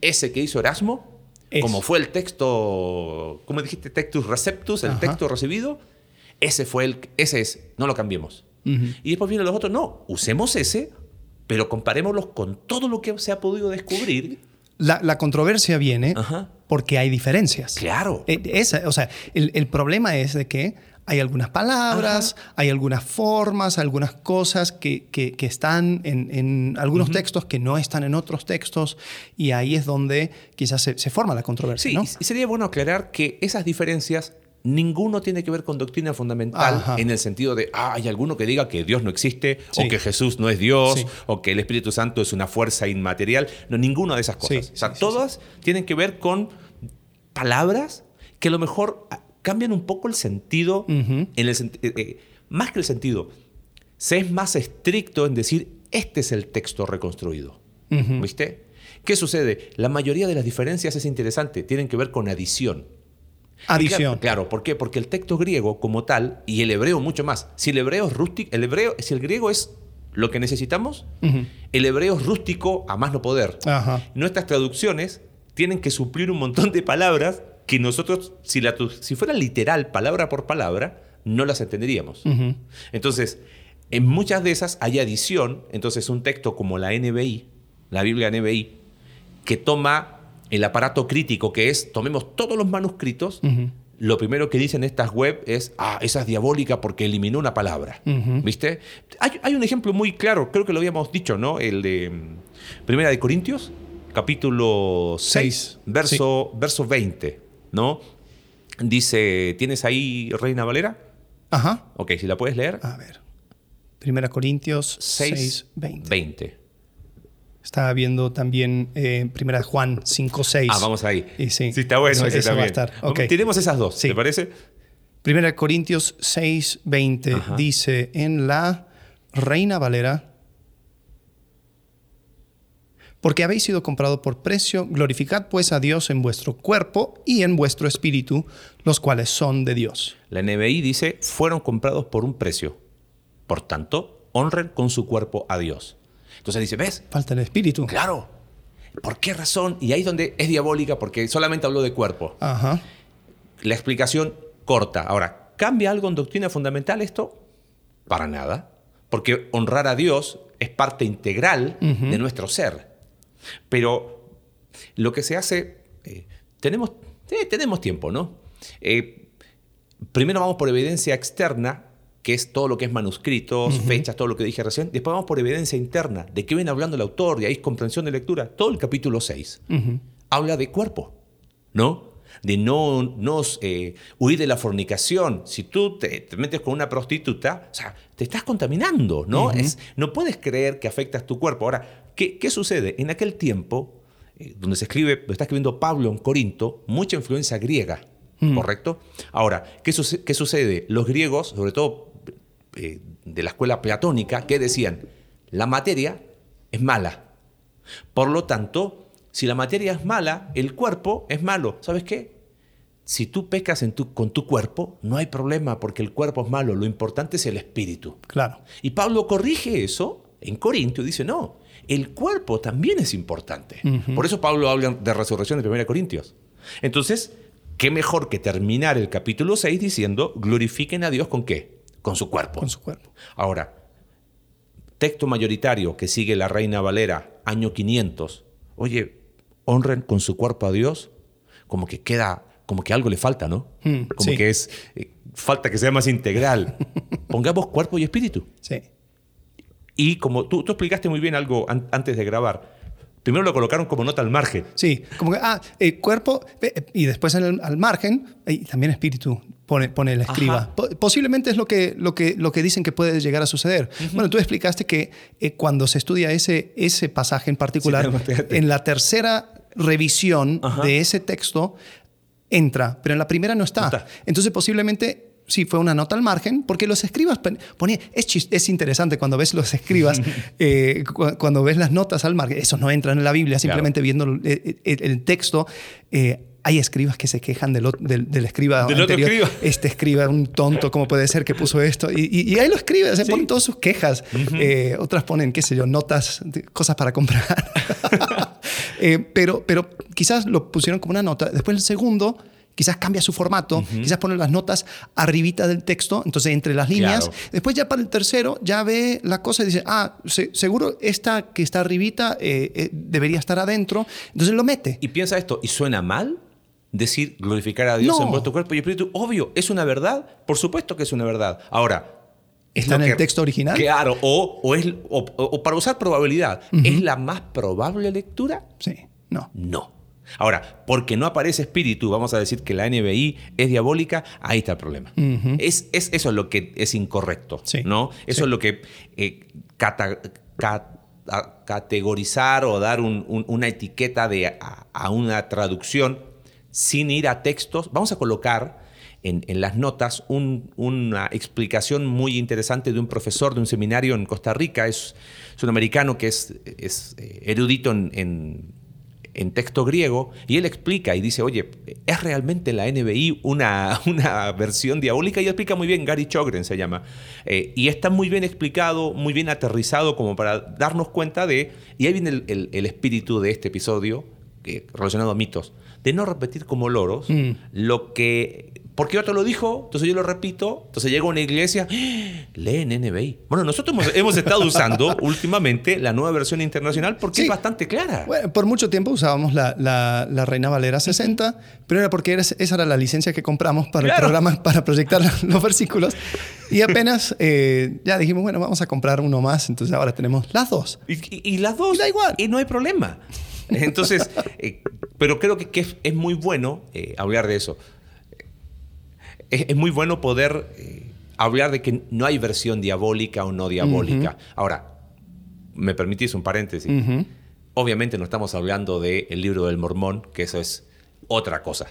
Speaker 3: ese que hizo Erasmo, es. como fue el texto, ¿cómo dijiste? Textus receptus, el Ajá. texto recibido, ese fue el, ese es, no lo cambiemos. Uh -huh. Y después vienen los otros, no, usemos ese pero comparémoslos con todo lo que se ha podido descubrir.
Speaker 2: La, la controversia viene
Speaker 3: Ajá.
Speaker 2: Porque hay diferencias.
Speaker 3: Claro.
Speaker 2: Eh, esa- o sea, el, el problema es de que hay algunas palabras, hay algunas formas, algunas cosas que, que- que están en, en algunos textos que no están en otros textos y ahí es donde quizás se, se forma la controversia,
Speaker 3: Sí,
Speaker 2: ¿no?
Speaker 3: sería bueno aclarar que esas diferencias ninguno tiene que ver con doctrina fundamental
Speaker 2: Ajá.
Speaker 3: en el sentido de, ah, hay alguno que diga que Dios no existe,
Speaker 2: Sí.
Speaker 3: o que Jesús no es Dios,
Speaker 2: Sí.
Speaker 3: o que el Espíritu Santo es una fuerza inmaterial. No, ninguna de esas cosas.
Speaker 2: Sí,
Speaker 3: o sea, todas tienen que ver con palabras que a lo mejor ah, cambian un poco el sentido, en el eh, eh, más que el sentido, se es más estricto en decir, este es el texto reconstruido. ¿Viste? ¿Qué sucede? La mayoría de las diferencias es interesante, tienen que ver con adición.
Speaker 2: Adición.
Speaker 3: Claro, claro, ¿por qué? Porque el texto griego como tal, y el hebreo mucho más, si el hebreo es rústico, el hebreo, si el griego es lo que necesitamos, el hebreo es rústico a más no poder.
Speaker 2: Ajá.
Speaker 3: Nuestras traducciones tienen que suplir un montón de palabras que nosotros, si, la, si fuera literal, palabra por palabra, no las entenderíamos. Entonces, en muchas de esas hay adición, entonces un texto como la NBI, la Biblia NBI, que toma el aparato crítico que es, tomemos todos los manuscritos, lo primero que dicen estas web es, ah, esa es diabólica porque eliminó una palabra. ¿Viste? Hay, hay un ejemplo muy claro, creo que lo habíamos dicho, ¿no? El de mm, Primera de Corintios, capítulo 6,
Speaker 2: Seis,
Speaker 3: verso, verso 20, ¿no? Dice, ¿tienes ahí Reina Valera?
Speaker 2: Ajá.
Speaker 3: Ok, si la puedes leer.
Speaker 2: A ver. Primera Corintios
Speaker 3: 6,
Speaker 2: 6, 20.
Speaker 3: 20.
Speaker 2: Estaba viendo también eh, Primera Juan 5, 6.
Speaker 3: Ah, vamos ahí.
Speaker 2: Y sí,
Speaker 3: está bueno
Speaker 2: eso-
Speaker 3: ese
Speaker 2: eso va a
Speaker 3: también.
Speaker 2: estar. Ok.
Speaker 3: Tenemos esas dos,
Speaker 2: Sí.
Speaker 3: ¿te parece?
Speaker 2: Primera Corintios 6, 20
Speaker 3: Ajá.
Speaker 2: dice en la Reina Valera, porque habéis sido comprado por precio, glorificad pues a Dios en vuestro cuerpo y en vuestro espíritu, los cuales son de Dios.
Speaker 3: La NBI dice, fueron comprados por un precio. Por tanto, honren con su cuerpo a Dios. Entonces dice, ¿ves?
Speaker 2: Falta el espíritu.
Speaker 3: Claro. ¿Por qué razón? Y ahí es donde es diabólica, porque solamente habló de cuerpo.
Speaker 2: Ajá.
Speaker 3: La explicación corta. Ahora, ¿cambia algo en doctrina fundamental esto? Para nada. Porque honrar a Dios es parte integral de nuestro ser. Pero lo que se hace, eh, tenemos, eh, tenemos tiempo, ¿no? Eh, primero vamos por evidencia externa, que es todo lo que es manuscritos, fechas, todo lo que dije recién. Después vamos por evidencia interna, de qué viene hablando el autor, y ahí es comprensión de lectura. Todo el capítulo 6
Speaker 2: Ujú.
Speaker 3: habla de cuerpo, ¿no? De no, no eh, huir de la fornicación. Si tú te, te metes con una prostituta, o sea, te estás contaminando, ¿no? es, no puedes creer que afectas tu cuerpo. Ahora, ¿qué, qué sucede? En aquel tiempo, eh, donde se escribe, donde está escribiendo Pablo en Corinto, mucha influencia griega, ¿correcto? Ahora, ¿qué, qué sucede? Los griegos, sobre todo eh, de la escuela platónica, ¿qué decían? La materia es mala. Por lo tanto, si la materia es mala, el cuerpo es malo. ¿Sabes qué? Si tú pecas en tu- con tu cuerpo, no hay problema porque el cuerpo es malo. Lo importante es el espíritu.
Speaker 2: Claro.
Speaker 3: Y Pablo corrige eso en Corinto y dice, no, el cuerpo también es importante. Por eso Pablo habla de resurrección de 1 Corintios. Entonces, ¿qué mejor que terminar el capítulo 6 diciendo, glorifiquen a Dios con qué? Con su cuerpo.
Speaker 2: Con su cuerpo.
Speaker 3: Ahora, texto mayoritario que sigue la Reina Valera, año 500. Oye, honren con su cuerpo a Dios, como que queda, como que algo le falta, ¿no?
Speaker 2: Mm,
Speaker 3: como
Speaker 2: sí.
Speaker 3: que es, eh, falta que sea más integral. Pongamos cuerpo y espíritu.
Speaker 2: Sí.
Speaker 3: Y como tú, tú explicaste muy bien algo an- antes de grabar, primero lo colocaron como nota al margen.
Speaker 2: Sí, como que, ah, eh, cuerpo, eh, y después en el- al margen, y también espíritu, pone, pone el escriba.
Speaker 3: Ajá.
Speaker 2: Posiblemente es lo que, lo, que, lo que dicen que puede llegar a suceder. Bueno, tú explicaste que eh, cuando se estudia ese, ese pasaje en particular,
Speaker 3: Sí,
Speaker 2: en la tercera revisión
Speaker 3: Ajá.
Speaker 2: de ese texto entra, pero en la primera no está.
Speaker 3: No está.
Speaker 2: Entonces posiblemente... Sí, fue una nota al margen, porque los escribas pon- ponían. Es, es interesante cuando ves los escribas, eh, cu- cuando ves las notas al margen. Esos no entran en la Biblia, simplemente viendo el, el- el texto. eh, hay escribas que se quejan del, del, del escriba
Speaker 3: Del otro
Speaker 2: anterior.
Speaker 3: escriba.
Speaker 2: Este escriba, un tonto, ¿cómo puede ser que puso esto? Y, y- y ahí lo escribe, se
Speaker 3: Sí.
Speaker 2: ponen todas sus quejas. Eh, otras ponen, qué sé yo, notas, cosas para comprar. Eh, pero, pero quizás lo pusieron como una nota. Después el segundo quizás cambia su formato, quizás pone las notas arribita del texto, entonces entre las líneas.
Speaker 3: Claro.
Speaker 2: Después ya para el tercero ya ve la cosa y dice, ah, se- seguro esta que está arribita eh, eh, debería estar adentro, entonces lo mete.
Speaker 3: Y piensa esto, ¿y suena mal? Decir glorificar a Dios
Speaker 2: No.
Speaker 3: en vuestro cuerpo y espíritu, obvio, es una verdad, por supuesto que es una verdad. Ahora, es
Speaker 2: ¿Está en el texto original?
Speaker 3: Claro, o, o es, o, para usar probabilidad, ¿es la más probable lectura?
Speaker 2: Sí, no.
Speaker 3: No. Ahora, porque no aparece espíritu, vamos a decir que la NBI es diabólica, ahí está el problema. es, es- eso es lo que es incorrecto,
Speaker 2: Sí,
Speaker 3: ¿no? Eso
Speaker 2: sí.
Speaker 3: es lo que eh, cata- ca- a- categorizar o dar un- un- una etiqueta de, a, a una traducción sin ir a textos. Vamos a colocar en, las notas un- una explicación muy interesante de un profesor de un seminario en Costa Rica. Es, es un americano que es, eh, erudito en, texto griego y él explica y dice, oye, ¿es realmente la NBI una, versión diabólica? Y explica muy bien, Gary Chogren se llama. Eh, y está muy bien explicado, muy bien aterrizado como para darnos cuenta de, y ahí viene el espíritu de este episodio eh, relacionado a mitos, de no repetir como loros lo que... Porque otro lo dijo, entonces yo lo repito, entonces llego a una iglesia, ¡Ah! leen NBI. Bueno, nosotros hemos, hemos estado usando últimamente la nueva versión internacional porque
Speaker 2: Sí.
Speaker 3: es bastante clara.
Speaker 2: Bueno, por mucho tiempo usábamos la, la- la Reina Valera 60, pero era porque era- esa era la licencia que compramos para el programa, para proyectar los versículos. Y apenas eh, ya dijimos, bueno, vamos a comprar uno más, entonces ahora tenemos las dos.
Speaker 3: Y, y- y las dos.
Speaker 2: Da igual.
Speaker 3: Y no hay problema. Entonces, eh, pero creo que, que es, es muy bueno eh, hablar de eso. Es, es muy bueno poder eh, hablar de que no hay versión diabólica o no diabólica. Ahora, me permitís un paréntesis. Obviamente no estamos hablando del libro del mormón, que eso es otra cosa.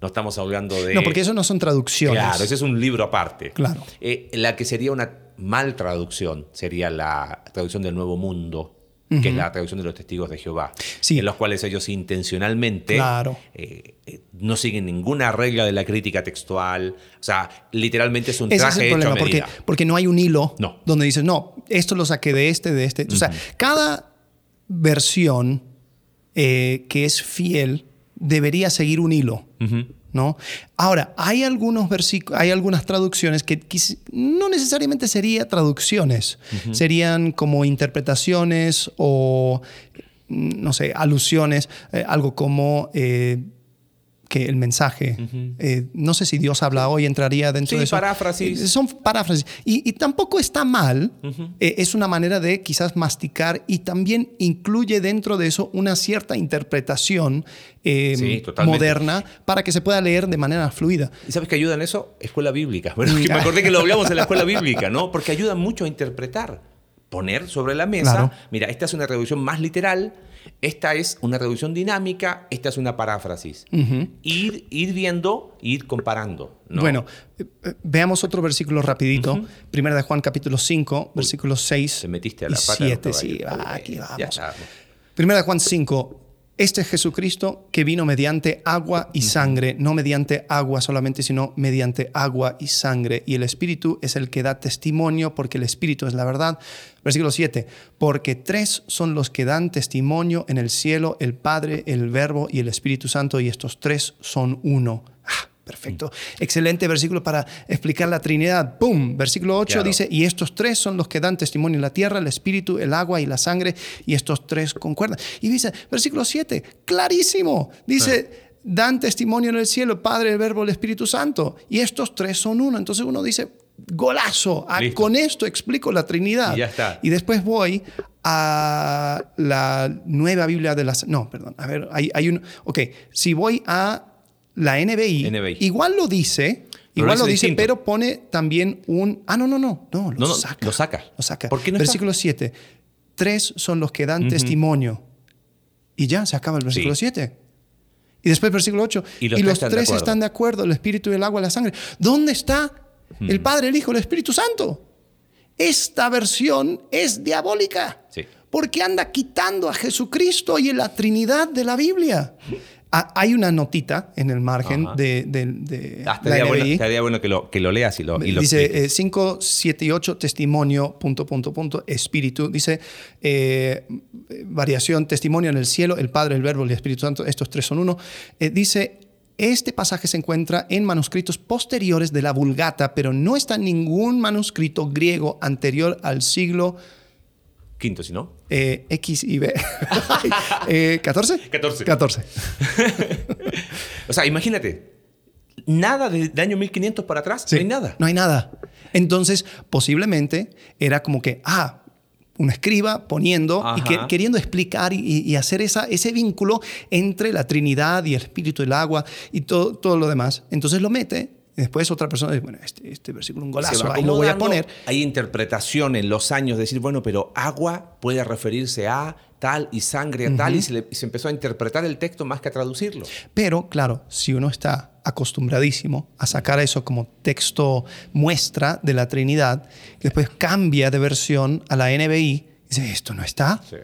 Speaker 3: No estamos hablando de...
Speaker 2: No, porque eso no son traducciones.
Speaker 3: Claro, ese es un libro aparte.
Speaker 2: Claro.
Speaker 3: La que sería una mal traducción sería la traducción del Nuevo Mundo, que es la traducción de los testigos de Jehová,
Speaker 2: Sí.
Speaker 3: en los cuales ellos intencionalmente
Speaker 2: Claro.
Speaker 3: eh, eh, no siguen ninguna regla de la crítica textual. O sea, literalmente es un
Speaker 2: Ese es
Speaker 3: traje
Speaker 2: el
Speaker 3: hecho a
Speaker 2: problema, porque, no hay un hilo
Speaker 3: No.
Speaker 2: donde dices, no, esto lo saqué de este, de este. O sea, cada versión eh, que es fiel debería seguir un hilo. ¿No? Ahora, hay algunos versículos, hay algunas traducciones que no necesariamente serían traducciones, serían como interpretaciones o, mm, no sé, alusiones, eh, algo como eh, que el mensaje, eh, no sé si Dios habla hoy, entraría dentro
Speaker 3: Sí,
Speaker 2: de eso.
Speaker 3: paráfrasis.
Speaker 2: Eh, Son paráfrasis. Y, y tampoco está mal, eh, es una manera de quizás masticar y también incluye dentro de eso una cierta interpretación eh,
Speaker 3: Sí,
Speaker 2: moderna para que se pueda leer de manera fluida.
Speaker 3: ¿Y sabes qué ayuda en eso? Escuela bíblica. Bueno, que me acordé que lo hablamos en la escuela bíblica, ¿no? Porque ayuda mucho a interpretar. Poner sobre la mesa,
Speaker 2: Claro.
Speaker 3: mira, esta es una traducción más literal, esta es una traducción dinámica, esta es una paráfrasis. ir, ir viendo, ir comparando. ¿no?
Speaker 2: Bueno, eh, eh, veamos otro versículo rapidito. Primera de Juan capítulo 5, versículos 6
Speaker 3: Te metiste a
Speaker 2: y
Speaker 3: la los
Speaker 2: 7. Sí, va, aquí vamos. Primera de Juan 5. Este es Jesucristo que vino mediante agua y sangre, no mediante agua solamente, sino mediante agua y sangre. Y el Espíritu es el que da testimonio, porque el Espíritu es la verdad. Versículo 7. Porque tres son los que dan testimonio en el cielo, el Padre, el Verbo y el Espíritu Santo, y estos tres son uno. Perfecto. Excelente versículo para explicar la Trinidad. ¡Pum! Versículo 8
Speaker 3: Claro.
Speaker 2: dice, y estos tres son los que dan testimonio en la tierra, el espíritu, el agua y la sangre, y estos tres concuerdan. Y dice, versículo 7, clarísimo, dice, dan testimonio en el cielo, el Padre, el Verbo, el Espíritu Santo, y estos tres son uno. Entonces uno dice, golazo, ah, con esto explico la Trinidad.
Speaker 3: Y ya está.
Speaker 2: Y después voy a la nueva Biblia de las... No, perdón, a ver, hay, hay un... Ok, si voy a la NBI,
Speaker 3: NBI.
Speaker 2: igual lo dice,
Speaker 3: Pero
Speaker 2: igual
Speaker 3: lo dice distinto.
Speaker 2: pero pone también un... Ah, no, no, no, no, lo
Speaker 3: No, no,
Speaker 2: saca.
Speaker 3: lo saca.
Speaker 2: Lo saca.
Speaker 3: ¿Por qué no
Speaker 2: Versículo 7. Tres son los que dan testimonio. Y ya, se acaba el versículo
Speaker 3: Sí.
Speaker 2: 7. Y después versículo 8.
Speaker 3: Y
Speaker 2: Y
Speaker 3: los tres están de
Speaker 2: tres
Speaker 3: acuerdo.
Speaker 2: están de acuerdo, el Espíritu, el agua, la sangre. ¿Dónde está el Padre, el Hijo, el Espíritu Santo? Esta versión es diabólica.
Speaker 3: Sí.
Speaker 2: Porque anda quitando a Jesucristo y en la Trinidad de la Biblia. Ah, Hay una notita en el margen
Speaker 3: Ajá.
Speaker 2: de, de- de
Speaker 3: Ah,
Speaker 2: la
Speaker 3: estaría, bueno, estaría bueno que lo, que lo leas y lo, y lo
Speaker 2: Dice
Speaker 3: expliques.
Speaker 2: eh, 5, 7 y 8, testimonio, punto, punto, punto, espíritu. Dice eh, variación, testimonio en el cielo, el Padre, el Verbo y el Espíritu Santo, estos tres son uno. Eh, dice este pasaje se encuentra en manuscritos posteriores de la Vulgata, pero no está en ningún manuscrito griego anterior al siglo
Speaker 3: Quinto, si no.
Speaker 2: Eh, X y B. Eh, ¿14?
Speaker 3: 14.
Speaker 2: 14.
Speaker 3: O sea, imagínate, nada de, de año 1500 para atrás,
Speaker 2: Sí.
Speaker 3: no hay nada.
Speaker 2: No hay nada. Entonces, posiblemente era como que, ah, un escriba poniendo y que- queriendo explicar y, y hacer esa, ese vínculo entre la Trinidad y el Espíritu del agua y todo, todo lo demás. Entonces lo mete y después otra persona dice, bueno, este, este versículo un golazo, ahí lo voy a poner.
Speaker 3: Hay interpretación en los años, decir, bueno, pero agua puede referirse a tal y sangre a tal, y se, le- y se empezó a interpretar el texto más que a traducirlo.
Speaker 2: Pero, claro, si uno está acostumbradísimo a sacar eso como texto muestra de la Trinidad, después cambia de versión a la NBI, y dice, esto no está.
Speaker 3: Sí.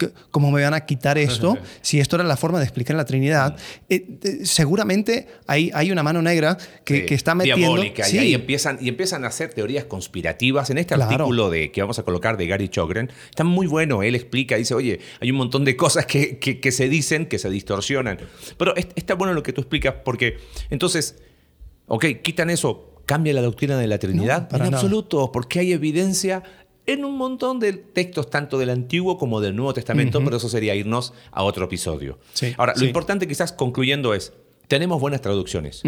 Speaker 2: ¿Qué- ¿Cómo me van a quitar esto? si esto era la forma de explicar la Trinidad, Eh, eh, seguramente hay, hay una mano negra que, está metiendo.
Speaker 3: diabólica
Speaker 2: Sí,
Speaker 3: y ahí empiezan y empiezan a hacer teorías conspirativas en este
Speaker 2: Claro.
Speaker 3: artículo de que vamos a colocar de Gary Chogren está muy bueno él explica dice oye hay un montón de cosas que, que- que se dicen que se distorsionan pero es- está bueno lo que tú explicas porque entonces ok quitan eso cambia la doctrina de la Trinidad
Speaker 2: No, para
Speaker 3: en
Speaker 2: nada.
Speaker 3: absoluto porque hay evidencia en un montón de textos tanto del Antiguo como del Nuevo Testamento pero eso sería irnos a otro episodio
Speaker 2: Sí,
Speaker 3: ahora lo importante quizás concluyendo es tenemos buenas traducciones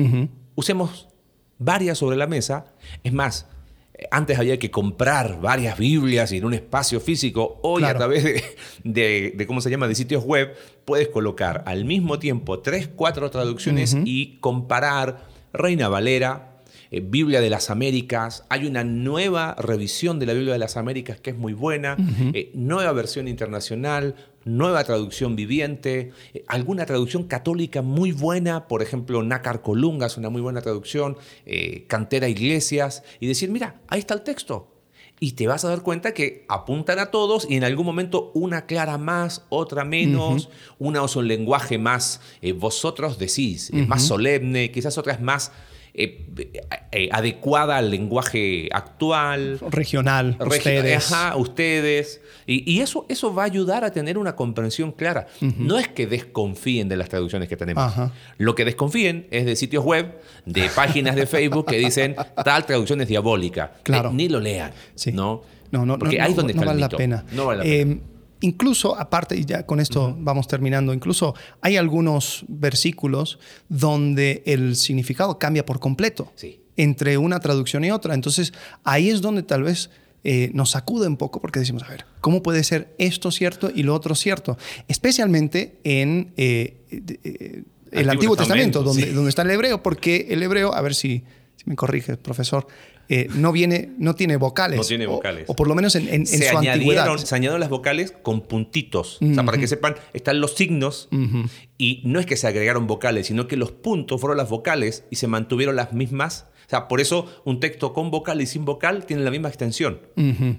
Speaker 3: usemos varias sobre la mesa. Es más, antes había que comprar varias Biblias y en un espacio físico. Hoy
Speaker 2: Claro.
Speaker 3: a través de, de- de, ¿cómo se llama?, de sitios web, puedes colocar al mismo tiempo tres, cuatro traducciones y comparar Reina Valera, eh, Biblia de las Américas. Hay una nueva revisión de la Biblia de las Américas que es muy buena. eh, nueva versión internacional, nueva traducción viviente, eh, alguna traducción católica muy buena, por ejemplo, Nácar Colunga es una muy buena traducción, eh, Cantera Iglesias, y decir, mira, ahí está el texto. Y te vas a dar cuenta que apuntan a todos y en algún momento una clara más, otra menos, una usa un lenguaje más, eh, vosotros decís, eh, más solemne, quizás otra es más eh, eh, adecuada al lenguaje actual.
Speaker 2: Regional,
Speaker 3: Regi-
Speaker 2: ustedes.
Speaker 3: Ajá, ustedes. Y, y eso, eso va a ayudar a tener una comprensión clara. No es que desconfíen de las traducciones que tenemos.
Speaker 2: Ajá.
Speaker 3: Lo que desconfíen es de sitios web, de páginas de Facebook que dicen tal traducción es diabólica.
Speaker 2: Claro.
Speaker 3: Eh, ni lo lean.
Speaker 2: Sí.
Speaker 3: ¿no?
Speaker 2: No, no,
Speaker 3: Porque
Speaker 2: no,
Speaker 3: ahí es
Speaker 2: no,
Speaker 3: donde
Speaker 2: no vale
Speaker 3: el
Speaker 2: la pena.
Speaker 3: No vale la pena.
Speaker 2: Incluso, aparte, y ya con esto vamos terminando, incluso hay algunos versículos donde el significado cambia por completo
Speaker 3: Sí.
Speaker 2: entre una traducción y otra. Entonces, ahí es donde tal vez eh, nos sacude un poco porque decimos, a ver, ¿cómo puede ser esto cierto y lo otro cierto? Especialmente en eh, eh, el
Speaker 3: Antiguo
Speaker 2: Antiguo Testamento,
Speaker 3: Testamento,
Speaker 2: donde,
Speaker 3: sí.
Speaker 2: donde está el hebreo, porque el hebreo, a ver si, si me corriges, profesor, eh, no viene, no tiene vocales.
Speaker 3: No tiene vocales.
Speaker 2: O, por lo menos en, en- en
Speaker 3: se,
Speaker 2: su antigüedad.
Speaker 3: se añadieron las vocales con puntitos. O sea, para que sepan, están los signos y no es que se agregaron vocales, sino que los puntos fueron las vocales y se mantuvieron las mismas. O sea, por eso un texto con vocal y sin vocal tiene la misma extensión.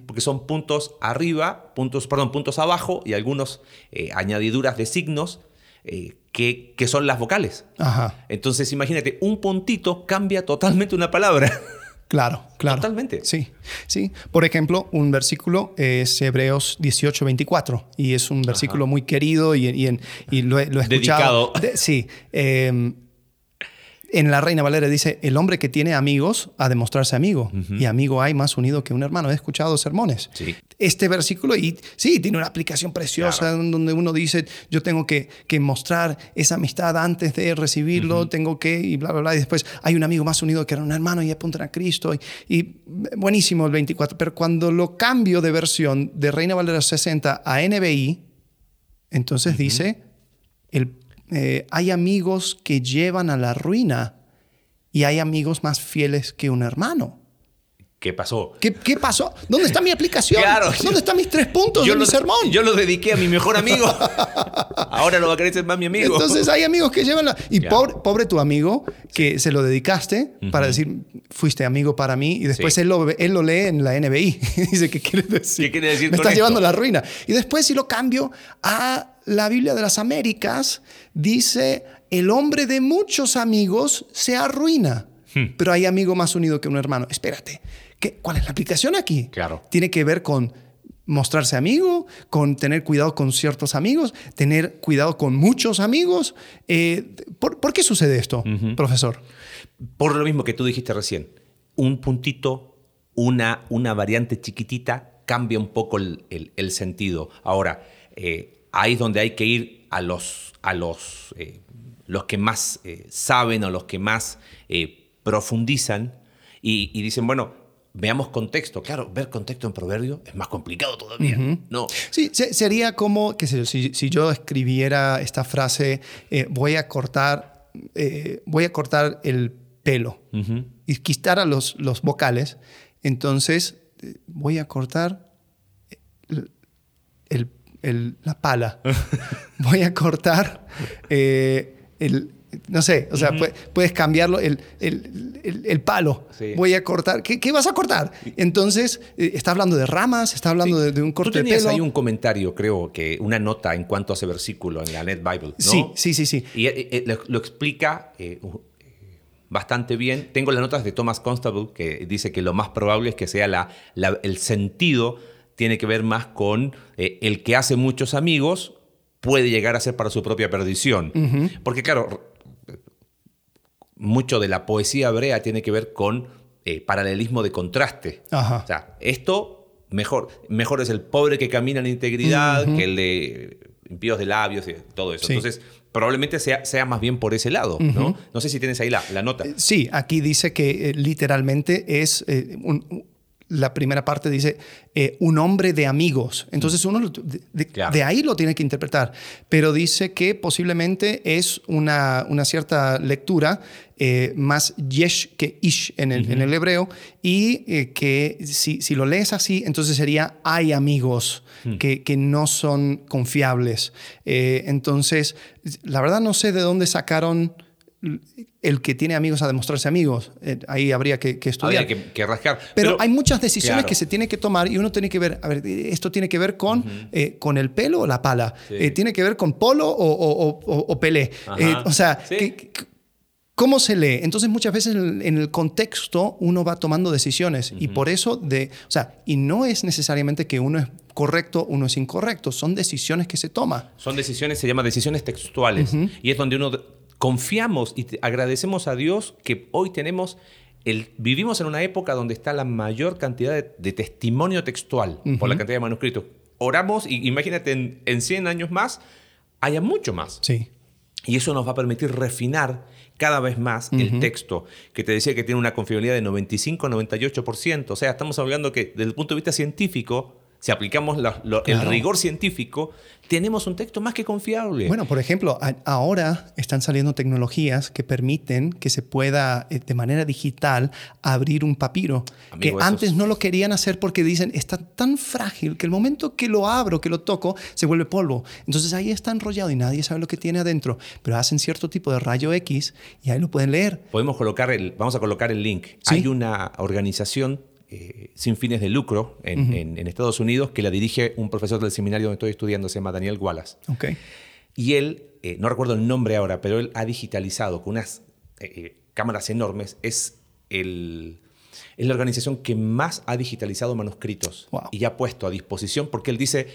Speaker 3: Porque son puntos arriba, puntos, perdón, puntos abajo y algunos eh, añadiduras de signos eh, que, que son las vocales.
Speaker 2: Ajá,
Speaker 3: Entonces, imagínate, un puntito cambia totalmente una palabra.
Speaker 2: claro, claro.
Speaker 3: Totalmente.
Speaker 2: Sí, sí. Por ejemplo, un versículo es Hebreos 18, 24 y es un versículo muy querido y, y en- y lo, he, lo he escuchado.
Speaker 3: Dedicado.
Speaker 2: De- sí. eh, en la Reina Valera dice, el hombre que tiene amigos ha de mostrarse amigo. Y amigo hay más unido que un hermano. He escuchado sermones.
Speaker 3: Sí.
Speaker 2: Este versículo, y sí, tiene una aplicación preciosa donde uno dice, yo tengo que, que mostrar esa amistad antes de recibirlo, tengo que, y bla, bla, bla. Y después hay un amigo más unido que era un hermano y apuntan a Cristo. Y, y buenísimo el 24. Pero cuando lo cambio de versión de Reina Valera 60 a NBI, entonces dice, el, eh, hay amigos que llevan a la ruina y hay amigos más fieles que un hermano.
Speaker 3: ¿Qué pasó?
Speaker 2: ¿Qué, qué pasó? ¿Dónde está mi aplicación?
Speaker 3: Claro.
Speaker 2: ¿Dónde están mis tres puntos de
Speaker 3: lo,
Speaker 2: mi sermón?
Speaker 3: yo lo dediqué a mi mejor amigo. Ahora lo va a querer ser más mi amigo.
Speaker 2: Entonces hay amigos que llevan la... Y
Speaker 3: Claro.
Speaker 2: pobre, pobre tu amigo que se lo dedicaste para decir, fuiste amigo para mí, y después
Speaker 3: Sí.
Speaker 2: él, lo, él lo lee en la NBI. Dice, ¿qué quiere decir?
Speaker 3: ¿Qué quiere decir
Speaker 2: Me estás
Speaker 3: esto?
Speaker 2: llevando a la ruina. Y después si lo cambio a la Biblia de las Américas, dice, el hombre de muchos amigos se arruina.
Speaker 3: Hmm.
Speaker 2: Pero hay amigo más unido que un hermano. Espérate, ¿qué, ¿cuál es la aplicación aquí?
Speaker 3: Claro.
Speaker 2: Tiene que ver con mostrarse amigo, con tener cuidado con ciertos amigos, tener cuidado con muchos amigos. Eh, ¿por, por, qué sucede esto, profesor?
Speaker 3: Por lo mismo que tú dijiste recién, un puntito, una, una variante chiquitita cambia un poco el, el, sentido. Ahora, eh, ahí es donde hay que ir a los, a los, eh, los que más saben o los que más profundizan y, y dicen, bueno, veamos contexto. Claro, ver contexto en proverbio es más complicado todavía. No.
Speaker 2: Sí, sería como que si, si, yo escribiera esta frase, eh, voy a cortar, eh, voy a cortar el pelo y quitara los, los vocales, entonces eh, voy a cortar el, el, la pala, voy a cortar el no sé, o sea, puedes cambiarlo, el, el, palo. Voy a cortar. ¿Qué, vas a cortar? Entonces, eh, está hablando de ramas, está hablando de, un corte
Speaker 3: Tú tenías
Speaker 2: de
Speaker 3: ahí un comentario, creo, que una nota en cuanto a ese versículo en la Net Bible, ¿no?
Speaker 2: Sí, sí, sí. sí.
Speaker 3: Y eh, eh, lo, explica bastante bien. Tengo las notas de Thomas Constable que dice que lo más probable es que sea la, el sentido tiene que ver más con el que hace muchos amigos puede llegar a ser para su propia perdición. Porque claro, mucho de la poesía hebrea tiene que ver con eh, paralelismo de contraste. O sea, esto mejor, mejor es el pobre que camina en integridad que el de impíos de labios y todo eso. Entonces, probablemente sea, sea, más bien por ese lado, ¿no? No sé si tienes ahí la, la nota. Eh,
Speaker 2: sí, aquí dice que eh, literalmente es un, la primera parte dice eh, un hombre de amigos. Entonces uno de, ahí lo tiene que interpretar. Pero dice que posiblemente es una, una cierta lectura eh, más yesh que ish en el, en el hebreo y eh, que si, si, lo lees así, entonces sería hay amigos hmm. que, que, no son confiables. entonces, la verdad no sé de dónde sacaron el que tiene amigos a demostrarse amigos. Eh, ahí habría que, estudiar.
Speaker 3: Habría que, rascar.
Speaker 2: Pero, hay muchas decisiones que se tiene que tomar y uno tiene que ver, a ver, esto tiene que ver con, eh, con el pelo o la pala. Eh, tiene que ver con polo o, pelé. o sea, ¿cómo se lee? Entonces muchas veces en el contexto uno va tomando decisiones y por eso de, o sea, y no es necesariamente que uno es correcto, uno es incorrecto, son decisiones que se toman.
Speaker 3: Son decisiones, se llaman decisiones textuales y es donde uno confiamos y agradecemos a Dios que hoy tenemos el, vivimos en una época donde está la mayor cantidad de, testimonio textual por la cantidad de manuscritos. Oramos y imagínate en, en 100 años más haya mucho más.
Speaker 2: Sí.
Speaker 3: Y eso nos va a permitir refinar cada vez más el texto, que te decía que tiene una confiabilidad de 95-98%. O sea, estamos hablando que desde el punto de vista científico, si aplicamos el rigor científico, tenemos un texto más que confiable.
Speaker 2: Bueno, por ejemplo, ahora están saliendo tecnologías que permiten que se pueda eh, de manera digital abrir un papiro, que antes no lo querían hacer porque dicen, está tan frágil que el momento que lo abro, que lo toco, se vuelve polvo. Entonces ahí está enrollado y nadie sabe lo que tiene adentro, pero hacen cierto tipo de rayo X y ahí lo pueden leer.
Speaker 3: Podemos colocar el, vamos a colocar el link. Hay una organización eh, sin fines de lucro en, Estados Unidos que la dirige un profesor del seminario donde estoy estudiando, se llama Daniel Wallace.
Speaker 2: Okay.
Speaker 3: Y él, eh, no recuerdo el nombre ahora, pero él ha digitalizado con unas eh, cámaras enormes, es, el, es la organización que más ha digitalizado manuscritos y ha puesto a disposición porque él dice,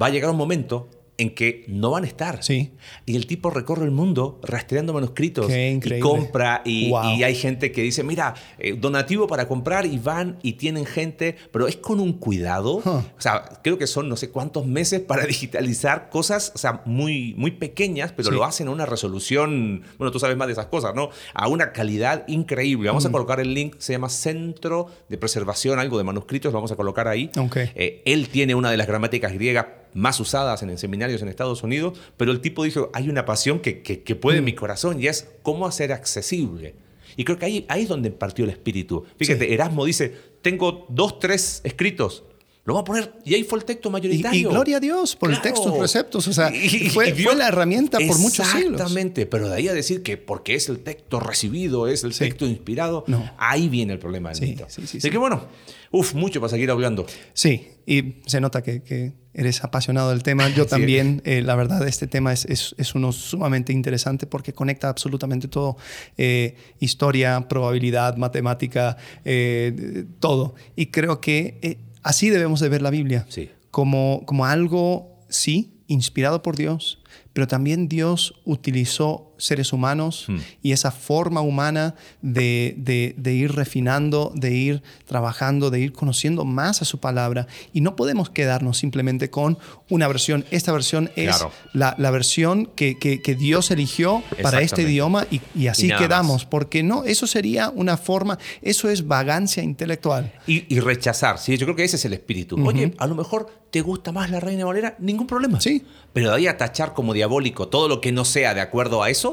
Speaker 3: va a llegar un momento en que no van a estar.
Speaker 2: Sí.
Speaker 3: Y el tipo recorre el mundo rastreando manuscritos y compra y, hay gente que dice, mira, eh, donativo para comprar y van y tienen gente, pero es con un cuidado. O sea, creo que son no sé cuántos meses para digitalizar cosas, o sea, muy, muy pequeñas, pero lo hacen a una resolución, bueno, tú sabes más de esas cosas, ¿no? A una calidad increíble. Vamos a colocar el link, se llama Centro de Preservación, algo de manuscritos, lo vamos a colocar ahí. Eh, él tiene una de las gramáticas griegas más usadas en seminarios en Estados Unidos, pero el tipo dijo, hay una pasión que, que, puede en mi mm. corazón y es cómo hacer accesible. Y creo que ahí, ahí es donde partió el espíritu. Fíjate, Erasmo dice, tengo dos, tres escritos, lo voy a poner, y ahí fue el texto mayoritario.
Speaker 2: Y, gloria a Dios por el texto, los preceptos. O sea, y, fue, la herramienta por muchos siglos.
Speaker 3: Exactamente, pero de ahí a decir que porque es el texto recibido, es el texto inspirado, no. ahí viene el problema del mito. Así que bueno, uff, mucho para seguir hablando.
Speaker 2: Sí, y se nota que, eres apasionado del tema. Yo también, eh, la verdad, este tema es, es, uno sumamente interesante porque conecta absolutamente todo. Eh, historia, probabilidad, matemática, eh, todo. Y creo que Así debemos de ver la Biblia. como, como algo, sí, inspirado por Dios, pero también Dios utilizó seres humanos
Speaker 3: Hmm.
Speaker 2: y esa forma humana de, de- de ir refinando, de ir trabajando, de ir conociendo más a su palabra. Y no podemos quedarnos simplemente con una versión. Esta versión es
Speaker 3: Claro.
Speaker 2: la, la versión que, que- que Dios eligió para este idioma y, y así
Speaker 3: Y
Speaker 2: quedamos.
Speaker 3: más.
Speaker 2: Porque no, eso sería una forma, eso es vagancia intelectual.
Speaker 3: Y, y rechazar, ¿sí? Yo creo que ese es el espíritu. Oye, a lo mejor te gusta más la Reina Valera, ningún problema.
Speaker 2: Sí.
Speaker 3: Pero de ahí a tachar como diabólico todo lo que no sea de acuerdo a eso,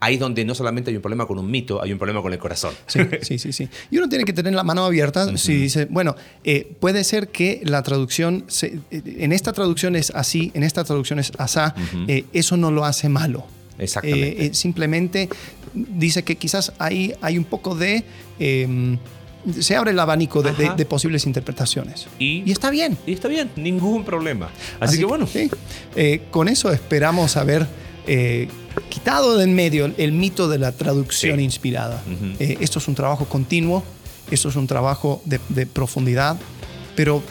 Speaker 3: ahí es donde no solamente hay un problema con un mito, hay un problema con el corazón.
Speaker 2: Sí, sí, sí, sí. Y uno tiene que tener la mano abierta si dice, bueno, eh, puede ser que la traducción, se- eh, en esta traducción es así, en esta traducción es asá, eh, eso no lo hace malo.
Speaker 3: Exactamente.
Speaker 2: Eh, simplemente dice que quizás hay, hay un poco de... eh, se abre el abanico de, de-
Speaker 3: Ajá.
Speaker 2: de posibles interpretaciones.
Speaker 3: Y-
Speaker 2: está bien.
Speaker 3: Y está bien, ningún problema. Así, que bueno,
Speaker 2: sí. Eh, con eso esperamos haber eh, quitado de en medio el mito de la traducción
Speaker 3: Sí.
Speaker 2: inspirada. Eh, esto es un trabajo continuo, esto es un trabajo de, de profundidad, pero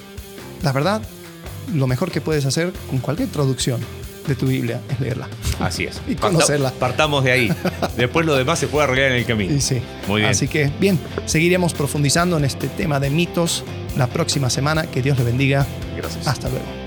Speaker 2: la verdad, lo mejor que puedes hacer con cualquier traducción de tu Biblia es leerla.
Speaker 3: así es.
Speaker 2: Y conocerla.
Speaker 3: Partamos de ahí. Después lo demás se puede arreglar en el camino.
Speaker 2: Y sí.
Speaker 3: Muy bien.
Speaker 2: Así que, bien, seguiremos profundizando en este tema de mitos la próxima semana. Que Dios le bendiga.
Speaker 3: Gracias.
Speaker 2: Hasta luego.